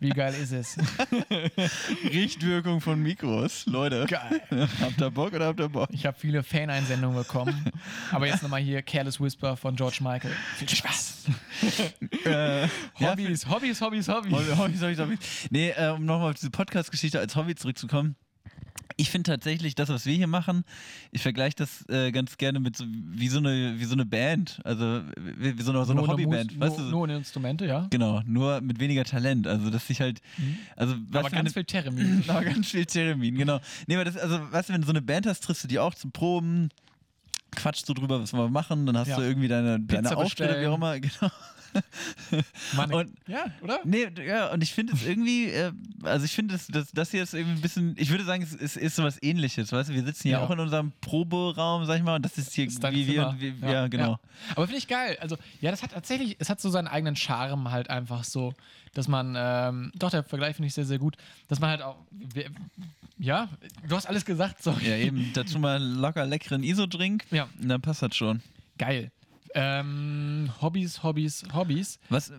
Wie geil ist es? Richtwirkung von Mikros. Leute, Geil. habt ihr Bock oder habt ihr Bock? Ich habe viele Faneinsendungen bekommen. Aber jetzt nochmal hier Careless Whisper von George Michael. Viel Spaß. Äh, Hobbys, Hobbys, Hobbys, Hobbys. Hobby, Hobby, Hobby, Hobby. Nee, äh, um nochmal auf diese Podcast-Geschichte als Hobby zurückzukommen. Ich finde tatsächlich das, was wir hier machen, ich vergleiche das äh, ganz gerne mit so, wie, so eine, wie so eine Band, also wie, wie so eine, so eine Nur Hobbyband. Mus- weißt nur, du? nur ohne Instrumente, ja. Genau, nur mit weniger Talent. Also, dass ich halt. Also, Mhm. Aber weißt du, ganz viel Theremin. Aber ganz viel Theremin, genau. Nee, aber das, also, weißt du, wenn du so eine Band hast, triffst du die auch zum Proben, quatschst du drüber, was wir machen, dann hast Ja. du irgendwie deine, deine Pizza Auftritte, wie auch immer, genau. Mann, Und- ja, oder? Nee, ja, und ich finde es irgendwie, äh, also ich finde, das, das, das hier ist irgendwie ein bisschen, ich würde sagen, es ist, ist sowas ähnliches, weißt du, wir sitzen hier Ja. auch in unserem Proberaum, sag ich mal, und das ist hier, ist wie wir, Zimmer. wie, ja, genau. Aber finde ich geil. Also, ja, das hat tatsächlich, es hat so seinen eigenen Charme halt einfach so, dass man, ähm, doch, der Vergleich finde ich sehr, sehr gut, dass man halt auch, ja, du hast alles gesagt, sorry. Ja, eben, dazu mal einen locker leckeren ISO-Drink, Ja. und dann passt das schon. Geil. Ähm, Hobbys, Hobbys, Hobbys. Was?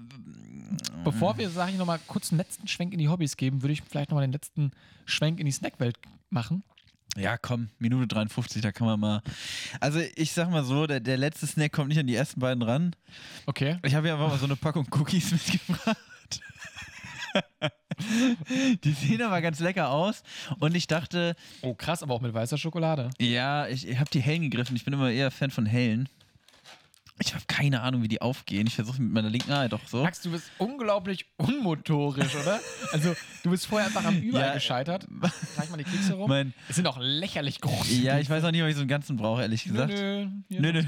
Bevor wir, sage ich nochmal, kurz einen letzten Schwenk in die Hobbys geben, würde ich vielleicht nochmal den letzten Schwenk in die Snackwelt machen. Ja, komm, Minute 53, da kann man mal. Also, ich sag mal so, der, der letzte Snack kommt nicht an die ersten beiden ran. Okay. Ich habe ja einfach mal so eine Packung Cookies mitgebracht. Die sehen aber ganz lecker aus. Und ich dachte, Oh, krass, aber auch mit weißer Schokolade. ja, ich, ich habe die hellen gegriffen. Ich bin immer eher Fan von hellen. Ich habe keine Ahnung, wie die aufgehen. Ich versuche mit meiner linken, ah, doch so. Max, du bist unglaublich unmotorisch, oder? Also, du bist vorher einfach am Überall Ja, gescheitert. Reich mal die Kekse rum. Mein, Es sind auch lächerlich groß. ja, ich weiß auch nicht, ob ich so einen ganzen brauche, ehrlich gesagt. Nö, nö, Nö, nö.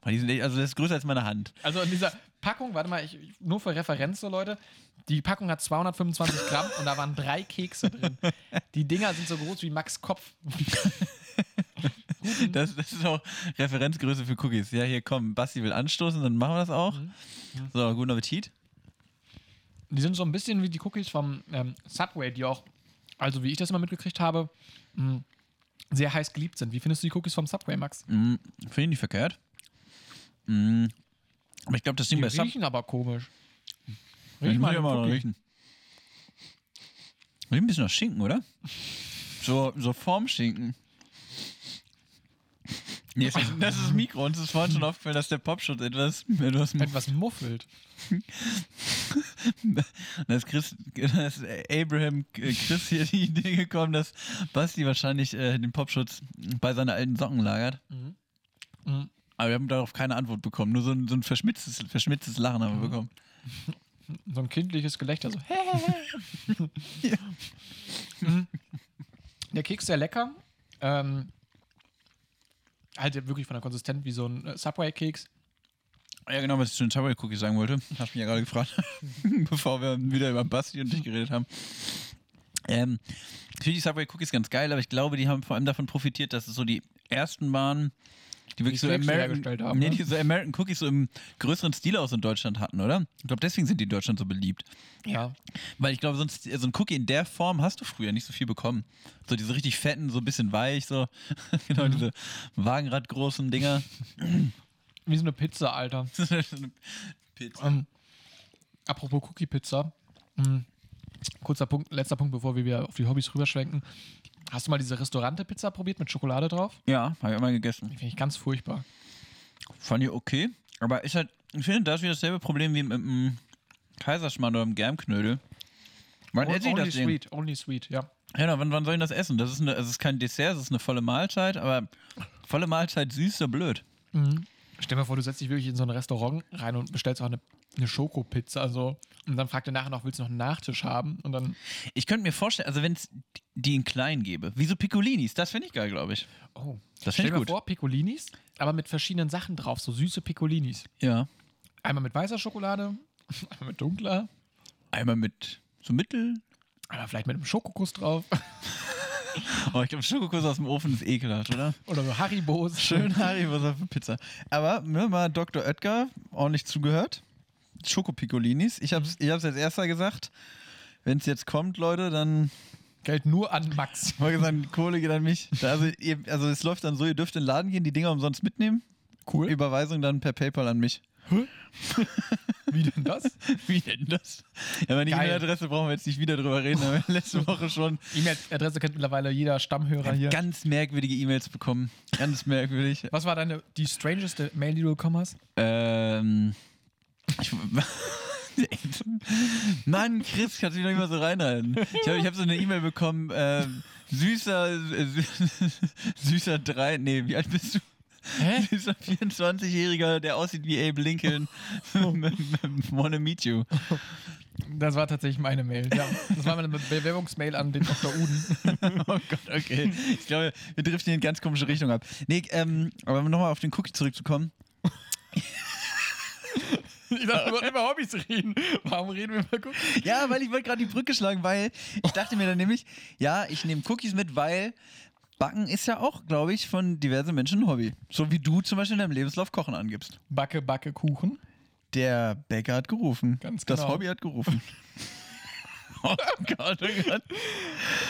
Boah, die sind echt, also das ist größer als meine Hand. Also in dieser Packung, warte mal, ich- nur für Referenz so Leute, die Packung hat 225 Gramm und da waren drei Kekse drin. Die Dinger sind so groß wie Max Kopf. Das, das ist auch Referenzgröße für Cookies. Ja, hier komm, Basti will anstoßen, dann machen wir das auch. So, guten Appetit. Die sind so ein bisschen wie die Cookies vom ähm, Subway, die auch, also wie ich das immer mitgekriegt habe, mh, sehr heiß geliebt sind. Wie findest du die Cookies vom Subway, Max? Mm, Finde ich nicht verkehrt. Mm, aber ich glaube, das Ding Die bei Sub riechen aber komisch. Riech mal mal riechen. Riecht ein bisschen nach Schinken, oder? So, so Formschinken. Das ist, das ist das Mikro. Uns ist vorhin schon aufgefallen, dass der Popschutz etwas, etwas Etwas muffelt. Da ist, Chris, da ist Abraham äh, Chris hier die Idee gekommen, dass Basti wahrscheinlich äh, den Popschutz bei seiner alten Socken lagert. Mhm. Aber wir haben darauf keine Antwort bekommen. Nur so ein, so ein verschmitztes, verschmitztes Lachen haben wir bekommen. So ein kindliches Gelächter. So. Ja. Mhm. Der Keks sehr lecker. Ähm, halt wirklich von der Konsistenz wie so ein äh, Subway-Keks. Ja, genau, was ich zu den Subway Cookies sagen wollte. Hast mich ja gerade gefragt, bevor wir wieder über Basti und dich geredet haben. Ähm, ich finde die Subway Cookies ganz geil, aber ich glaube, die haben vor allem davon profitiert, dass es so die ersten waren, die wirklich so selbst American, hergestellt haben, nee, ne? die so American Cookies so im größeren Stil aus in Deutschland hatten, oder? Ich glaube, deswegen sind die in Deutschland so beliebt. Ja. Weil ich glaube, sonst so ein Cookie in der Form hast du früher nicht so viel bekommen. So diese richtig fetten, so ein bisschen weich, so genau diese Wagenradgroßen Dinger. Wie so eine Pizza, Alter. Pizza. Ähm, apropos Cookie-Pizza. Mhm. Kurzer Punkt, letzter Punkt, bevor wir wieder auf die Hobbys rüberschwenken. Hast du mal diese Restaurante-Pizza probiert mit Schokolade drauf? Ja, habe ich immer gegessen. Die finde ich ganz furchtbar. Fand ich okay. Aber ist halt, ich finde, da ist wieder dasselbe Problem wie mit dem Kaiserschmarrn oder dem Germknödel. Wann esse ich only das Ding? sweet, only sweet, ja. Ja, na, wann, wann soll ich das essen? Das ist, eine, also es ist kein Dessert, es ist eine volle Mahlzeit, aber volle Mahlzeit süß oder blöd. Stell dir mal vor, du setzt dich wirklich in so ein Restaurant rein und bestellst auch eine, eine Schokopizza. Also, und dann fragt er nachher noch, willst du noch einen Nachtisch haben? Und dann, Ich könnte mir vorstellen, also wenn es die in klein gäbe, wie so Piccolinis, das finde ich geil, glaube ich. oh. Das Stell dir ich mal gut. vor, Piccolinis, aber mit verschiedenen Sachen drauf, so süße Piccolinis. Ja. Einmal mit weißer Schokolade, einmal mit dunkler, Einmal mit so Mittel. einmal vielleicht mit einem Schokokuss drauf. Oh, ich glaube, Schokokuss aus dem Ofen ist ekelhaft, oder? Oder so Haribos. Schön Haribo für Pizza. Aber mir mal Dr. Oetker ordentlich zugehört. Schokopicolinis. Ich hab's, ich hab's als erster gesagt. Wenn es jetzt kommt, Leute, dann Geld nur an Max. ich wollte sagen, Kohle geht an mich. Also, ihr, also es läuft dann so, ihr dürft in den Laden gehen, die Dinger umsonst mitnehmen. Cool. Überweisung dann per PayPal an mich. Wie denn das? Wie denn das? Ja, meine. E-Mail-Adresse brauchen wir jetzt nicht wieder drüber reden, aber letzte Woche schon E-Mail-Adresse kennt mittlerweile jeder Stammhörer hier. ganz merkwürdige E-Mails bekommen. Ganz merkwürdig. Was war deine, die strangeste Mail, die du bekommen hast? Ähm. Ich, Mann, Chris, kannst du mich doch immer so reinhalten. Ich habe ich hab so eine E-Mail bekommen, ähm, süßer, äh, sü- süßer 3, nee, wie alt bist du? Hä? Süßer 24-Jähriger, der aussieht wie Abe Lincoln. Wanna meet you. Das war tatsächlich meine Mail. Ja. Das war meine Bewerbungsmail an den Dr. Uden. Oh Gott, okay. Ich glaube, wir driften in eine ganz komische Richtung ab. Nee, ähm, aber nochmal auf den Cookie zurückzukommen. Ich dachte, wir wollten über Hobbys reden. Warum reden wir über Cookies? Ja, weil ich wollte gerade die Brücke schlagen, weil ich dachte mir dann nämlich, ja, ich nehme Cookies mit, weil Backen ist ja auch, glaube ich, von diversen Menschen ein Hobby. So wie du zum Beispiel in deinem Lebenslauf Kochen angibst. Backe, Backe, Kuchen. Der Bäcker hat gerufen. Ganz Das genau. Hobby hat gerufen. oh Gott, oh Gott.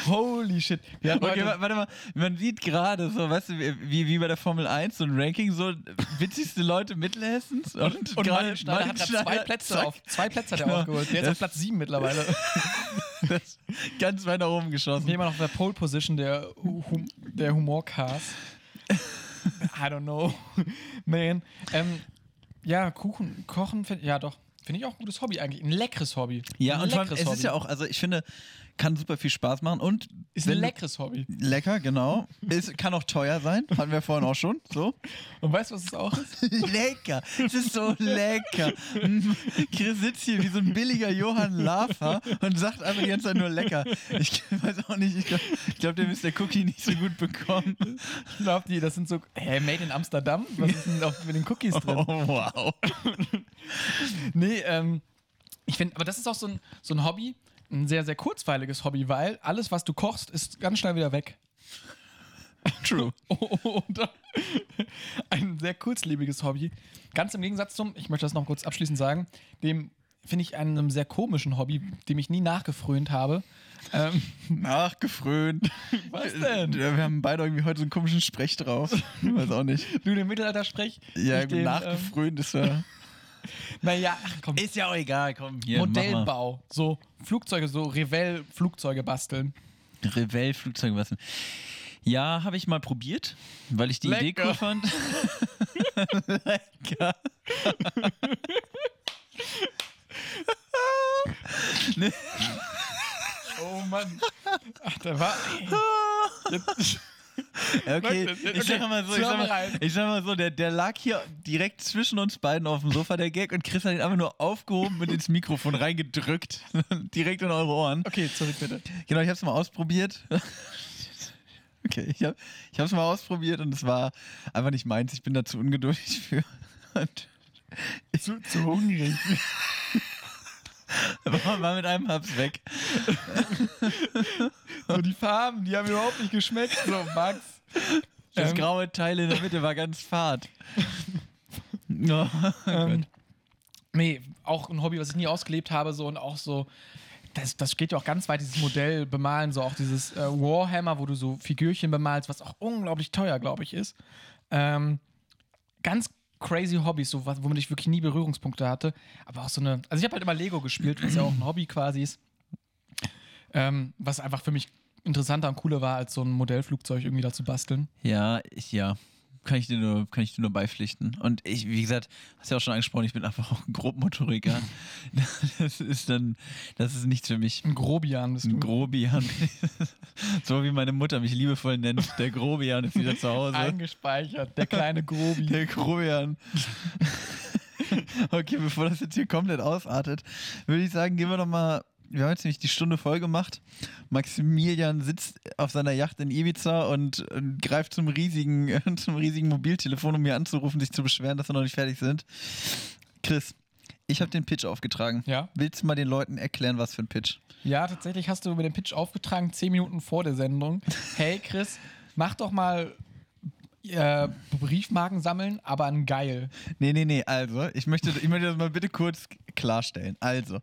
Holy shit. Hatten Okay, heute- wa- warte mal, man sieht gerade so, weißt du, wie, wie bei der Formel 1, so ein Ranking, so witzigste Leute Mittelhessens und, und gerade Martin Schneider hat gerade zwei Schneider, Plätze zack, auf. Zwei Plätze hat er Genau. aufgeholt. Der ist auf Platz 7 mittlerweile. das ganz weit nach oben geschossen. Noch auf der Pole Position der, hum der Humorcast. I don't know. Man. Ähm, ja, Kuchen, Kochen, find, ja doch. Finde ich auch ein gutes Hobby eigentlich. Ein leckeres Hobby. Ja, ein und vor allem, es Hobby. ist ja auch, also ich finde, kann super viel Spaß machen und Ist ein leckeres Hobby. lecker, genau. Ist, kann auch teuer sein, hatten wir vorhin auch schon. So. Und weißt du, was es auch ist? lecker. Es ist so lecker. Chris sitzt hier wie so ein billiger Johann Lafer und sagt einfach die ganze Zeit nur lecker. Ich weiß auch nicht, ich glaube, glaub, der Mr. Cookie nicht so gut bekommen. Ich glaube, die, das sind so, hä, made in Amsterdam? Was ist denn auf, mit den Cookies drin? Oh, wow. Nee, ähm, ich finde, aber das ist auch so ein, so ein Hobby, ein sehr, sehr kurzweiliges Hobby, weil alles, was du kochst, ist ganz schnell wieder weg. True. Oder ein sehr kurzlebiges Hobby. Ganz im Gegensatz zum, ich möchte das noch kurz abschließend sagen, dem finde ich einem sehr komischen Hobby, dem ich nie nachgefrönt habe. Ähm, Nachgefrönt. was denn? Wir haben beide irgendwie heute so einen komischen Sprech drauf. Weiß auch nicht. Du den Mittelalter-Sprech? Ja, ich den, ähm, nachgefrönt ist ja. Naja, ach komm. Ist ja auch egal, komm. Hier. Modellbau. So Flugzeuge, so Revell-Flugzeuge basteln. Revell-Flugzeug was. Ja, habe ich mal probiert, weil ich die Idee Lecker. cool fand. Lecker. Oh Mann. Ach, der war. Okay, Leute, ich sag mal so, ich sag mal, ich sag mal so der, der lag hier direkt zwischen uns beiden auf dem Sofa, der Gag, und Chris hat ihn einfach nur aufgehoben und ins Mikrofon reingedrückt. direkt in eure Ohren. okay, zurück bitte. Genau, ich hab's mal ausprobiert. Okay, ich, hab, ich hab's mal ausprobiert und es war einfach nicht meins. Ich bin da zu ungeduldig für. Und Zu, zu hungrig. War, mit einem Haps weg. So die Farben, die haben überhaupt nicht geschmeckt. So, Max. Das Ähm, graue Teil in der Mitte war ganz fad. Ja, Ähm, nee, auch ein Hobby, was ich nie ausgelebt habe, so und auch so. Das, das geht ja auch ganz weit, dieses Modell bemalen, so auch dieses äh, Warhammer, wo du so Figürchen bemalst, was auch unglaublich teuer, glaube ich, ist. Ähm, ganz crazy Hobbys, so womit ich wirklich nie Berührungspunkte hatte. Aber auch so eine. Also ich habe halt immer Lego gespielt, was ja auch ein Hobby quasi ist. Ähm, was einfach für mich interessanter und cooler war, als so ein Modellflugzeug irgendwie da zu basteln. ja, ich, ja. Kann ich, dir nur, kann ich dir nur beipflichten. Und ich, wie gesagt, hast ja auch schon angesprochen, ich bin einfach auch ein Grobmotoriker. Das ist dann, das ist nichts für mich. Ein Grobian bist Ein du. Grobian. so wie meine Mutter mich liebevoll nennt. Der Grobian ist wieder zu Hause. Eingespeichert, der kleine Grobi. Der Grobian. okay, bevor das jetzt hier komplett ausartet, würde ich sagen, gehen wir doch mal. Wir haben jetzt nämlich die Stunde voll gemacht. Maximilian sitzt auf seiner Yacht in Ibiza und, äh, greift zum riesigen, zum riesigen Mobiltelefon, um mir anzurufen, sich zu beschweren, dass wir noch nicht fertig sind. Chris, ich habe den Pitch aufgetragen. Ja? Willst du mal den Leuten erklären, was für ein Pitch? Ja, tatsächlich hast du mir den Pitch aufgetragen, zehn Minuten vor der Sendung. Hey Chris, mach doch mal äh, Briefmarken sammeln, aber an geil. Nee, nee, nee. Also, ich möchte, ich möchte das mal bitte kurz klarstellen. Also,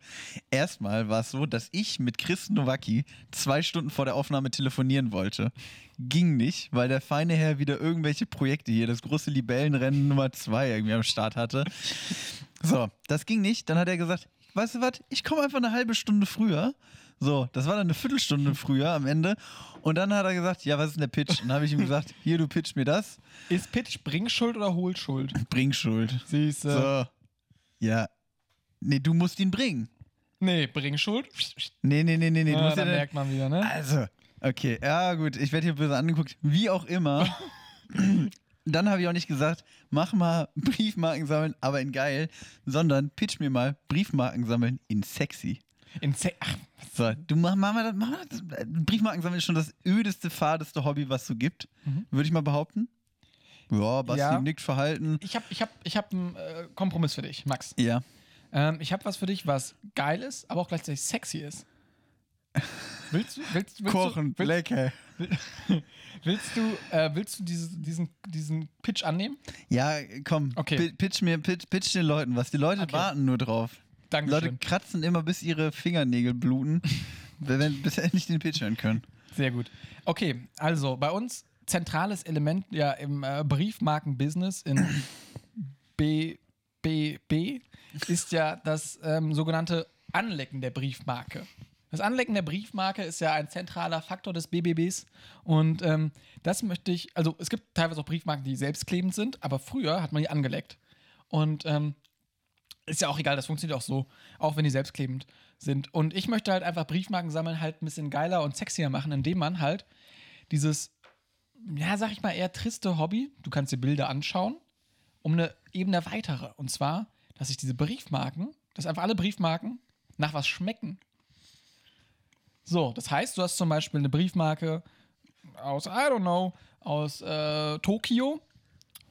erstmal war es so, dass ich mit Chris Nowacki zwei Stunden vor der Aufnahme telefonieren wollte. Ging nicht, weil der feine Herr wieder irgendwelche Projekte hier, das große Libellenrennen Nummer zwei irgendwie am Start hatte. So, das ging nicht. Dann hat er gesagt, weißt du was, ich komme einfach eine halbe Stunde früher. So, das war dann eine Viertelstunde früher am Ende. Und dann hat er gesagt, ja, was ist denn der Pitch? Und dann habe ich ihm gesagt, hier, du pitch mir das. Ist Pitch Bringschuld oder Hohlschuld? Bringschuld. Siehst du. So. Ja. Nee, du musst ihn bringen. Nee, Bringschuld? Nee, nee, nee, nee, nee. Du ah, musst ja dann- merkt man wieder, ne? also, okay, ja gut, ich werde hier böse angeguckt. Wie auch immer. Dann habe ich auch nicht gesagt, mach mal Briefmarken sammeln, aber in geil, sondern pitch mir mal Briefmarken sammeln in sexy. In Se Ach, So, du mach, mach mal das, mach mal das. Briefmarken sammeln ist schon das ödeste, fadeste Hobby, was so gibt. Würde ich mal behaupten. Ja, Basti Ja. nickt verhalten. ich habe ich hab, ich hab einen äh, Kompromiss für dich, Max. Ja. Ähm, ich habe was für dich, was geil ist, aber auch gleichzeitig sexy ist. Willst du, willst, willst Kochen, du, willst, lecker. willst du, äh, willst du diese, diesen, diesen Pitch annehmen? Ja, komm, Okay. pi- pitch mir, pitch, pitch den Leuten was. Die Leute Okay. warten nur drauf. Dankeschön. Leute kratzen immer, bis ihre Fingernägel bluten, wenn, bis sie endlich den Pitch hören können. Sehr gut. Okay, also bei uns zentrales Element ja im äh, Briefmarken-Business in BBB ist ja das ähm, sogenannte Anlecken der Briefmarke. Das Anlecken der Briefmarke ist ja ein zentraler Faktor des BBBs und ähm, das möchte ich, also es gibt teilweise auch Briefmarken, die selbstklebend sind, aber früher hat man die angeleckt. Und ähm, ist ja auch egal, das funktioniert auch so, auch wenn die selbstklebend sind. Und ich möchte halt einfach Briefmarken sammeln halt ein bisschen geiler und sexier machen, indem man halt dieses, ja, sag ich mal, eher triste Hobby, du kannst dir Bilder anschauen, um eine Ebene weitere. Und zwar, dass sich diese Briefmarken, dass einfach alle Briefmarken nach was schmecken. So, das heißt, du hast zum Beispiel eine Briefmarke aus, I don't know, aus äh, Tokio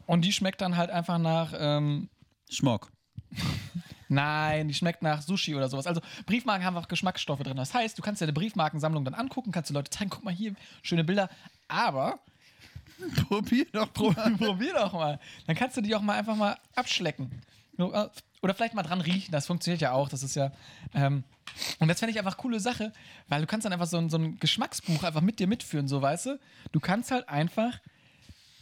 und die schmeckt dann halt einfach nach ähm, Schmock. Nein, die schmeckt nach Sushi oder sowas. Also Briefmarken haben einfach Geschmacksstoffe drin. Das heißt, du kannst dir eine Briefmarkensammlung dann angucken, kannst du Leute zeigen, guck mal hier, schöne Bilder. Aber Probier doch mal. probier doch mal. Dann kannst du die auch mal einfach mal abschlecken. Äh, Oder vielleicht mal dran riechen, das funktioniert ja auch. Das ist ja. Ähm, und das fände ich einfach coole Sache, weil du kannst dann einfach so ein, so ein Geschmacksbuch einfach mit dir mitführen, so weißt du. Du kannst halt einfach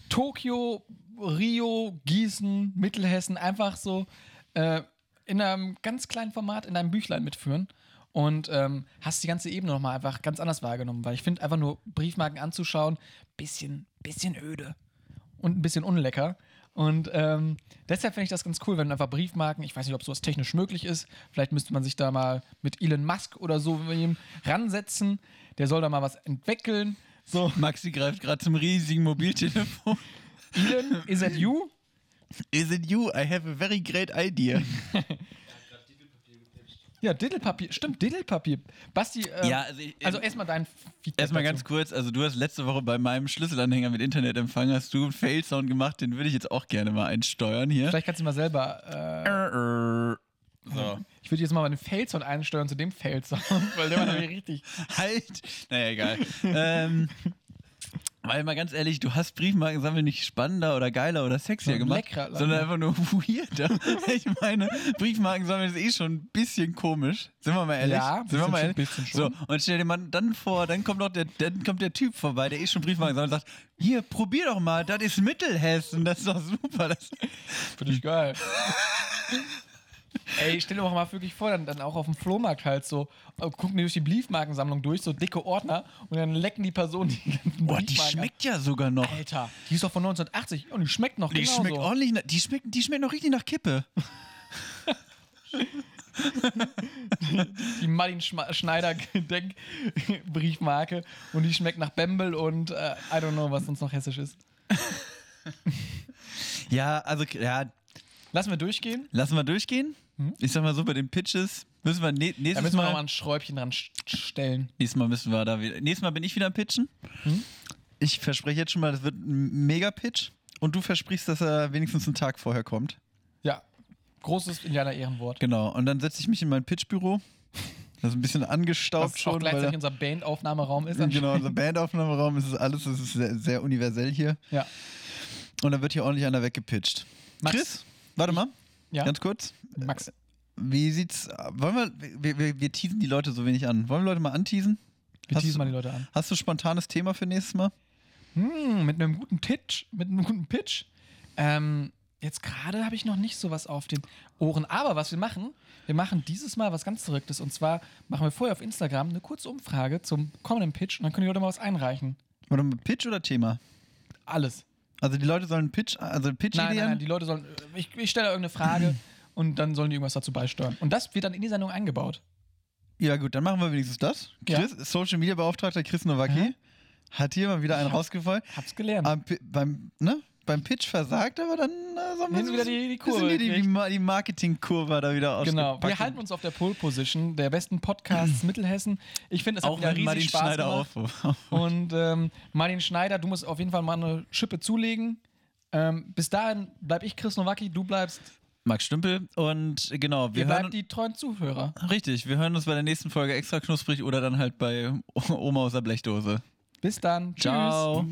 Tokio, Rio, Gießen, Mittelhessen einfach so äh, in einem ganz kleinen Format in deinem Büchlein mitführen und ähm, hast die ganze Ebene nochmal einfach ganz anders wahrgenommen, weil ich finde einfach nur Briefmarken anzuschauen, bisschen, bisschen öde und ein bisschen unlecker. Und ähm, deshalb finde ich das ganz cool, wenn einfach Briefmarken, ich weiß nicht, ob sowas technisch möglich ist, vielleicht müsste man sich da mal mit Elon Musk oder so ransetzen, der soll da mal was entwickeln. So, Maxi greift gerade zum riesigen Mobiltelefon. Elon, is that you? Is it you? I have a very great idea. Ja, Diddlepapier. Stimmt, Diddlepapier. Basti, äh, Ja, also ich- also erstmal dein Feedback. Erstmal ganz kurz, also du hast letzte Woche bei meinem Schlüsselanhänger mit Internetempfang hast du einen Fail-Sound gemacht, den würde ich jetzt auch gerne mal einsteuern hier. Vielleicht kannst du mal selber. Äh, So. ich würde jetzt mal den Failsound einsteuern zu dem Failsound, weil der war nämlich richtig. Halt! Naja, egal. ähm, weil mal ganz ehrlich, du hast Briefmarken sammeln nicht spannender oder geiler oder sexier So gemacht, leckerer, sondern einfach nur weirder. ich meine, Briefmarken sammeln ist eh schon ein bisschen komisch. Sind wir mal ehrlich? Ja, Sind wir mal schon, ehrlich? bisschen So, schon. und stell dir mal dann vor, dann kommt, noch der, dann kommt der Typ vorbei, der eh schon Briefmarken sammelt und sagt, hier, probier doch mal, das ist Mittelhessen, das ist doch super. Das Finde ich geil. Ey, stell dir doch mal wirklich vor, dann, dann auch auf dem Flohmarkt halt so, äh, gucken die durch die Briefmarkensammlung durch, so dicke Ordner und dann lecken die Personen die ganzen Boah, die schmeckt ja sogar noch. Alter, die ist doch von 1980 und die schmeckt noch Die genauso. schmeckt ordentlich, nach- die schmeckt, die schmeckt noch richtig nach Kippe. die Martin Schma- Schneider Gedenk Briefmarke und die schmeckt nach Bembel und äh, I don't know, was sonst noch hessisch ist. Ja, also, ja, Lassen wir durchgehen. Lassen wir durchgehen. Ich sag mal so, bei den Pitches müssen wir ne Da nächstes, müssen wir mal, noch mal ein Schräubchen dran st- stellen. nächstes Mal müssen wir da wieder. Nächstes Mal bin ich wieder am Pitchen. Ich verspreche jetzt schon mal, das wird ein Mega-Pitch. Und du versprichst, dass er wenigstens einen Tag vorher kommt. Ja, großes Indianer-Ehrenwort. Genau. Und dann setze ich mich in mein Pitchbüro. Das ist ein bisschen angestaubt Was auch schon. gleichzeitig weil, unser Bandaufnahmeraum ist. genau, unser Bandaufnahmeraum ist es alles, es ist sehr, sehr universell hier. Ja. Und dann wird hier ordentlich einer weggepitcht. Max. Chris, warte mal, Ja, ganz kurz. Max. Wie sieht's. Wollen wir. Wir, wir, wir teasen die Leute so wenig an. Wollen wir Leute mal anteasen? Wir Hast teasen du- mal die Leute an. Hast du spontanes Thema für nächstes Mal? Hm, mit einem guten Pitch. Mit einem guten Pitch. Ähm, jetzt gerade habe ich noch nicht sowas auf den Ohren. Aber was wir machen, wir machen dieses Mal was ganz Verrücktes. Und zwar machen wir vorher auf Instagram eine kurze Umfrage zum kommenden Pitch und dann können die Leute mal was einreichen. Warte mal, Pitch oder Thema? Alles. Also die Leute sollen Pitch, also Pitch Nein, nein, nein, die Leute sollen. Ich, ich stelle irgendeine Frage und dann sollen die irgendwas dazu beisteuern. Und das wird dann in die Sendung eingebaut. ja gut, dann machen wir wenigstens das. Ja. Chris, Social Media Beauftragter Chris Nowacki, Mhm. hat hier mal wieder einen rausgefallen. Hab's gelernt. Am beim, ne? Beim Pitch versagt, aber dann äh, so ein wieder die- die Kurve die, die, die Marketingkurve da wieder Genau, ausgepackt. wir halten uns auf der Pole Position der besten Podcasts Mittelhessen. Ich finde, es hat auch wieder riesig Martin Spaß Schneider gemacht. auf. Und ähm, Martin Schneider, du musst auf jeden Fall mal eine Schippe zulegen. Ähm, bis dahin bleib ich Chris Nowacki, du bleibst, Max Stümpel und genau, ihr wir hören bleibt die treuen Zuhörer. richtig, wir hören uns bei der nächsten Folge extra knusprig oder dann halt bei Oma aus der Blechdose. Bis dann. Tschüss. Ciao.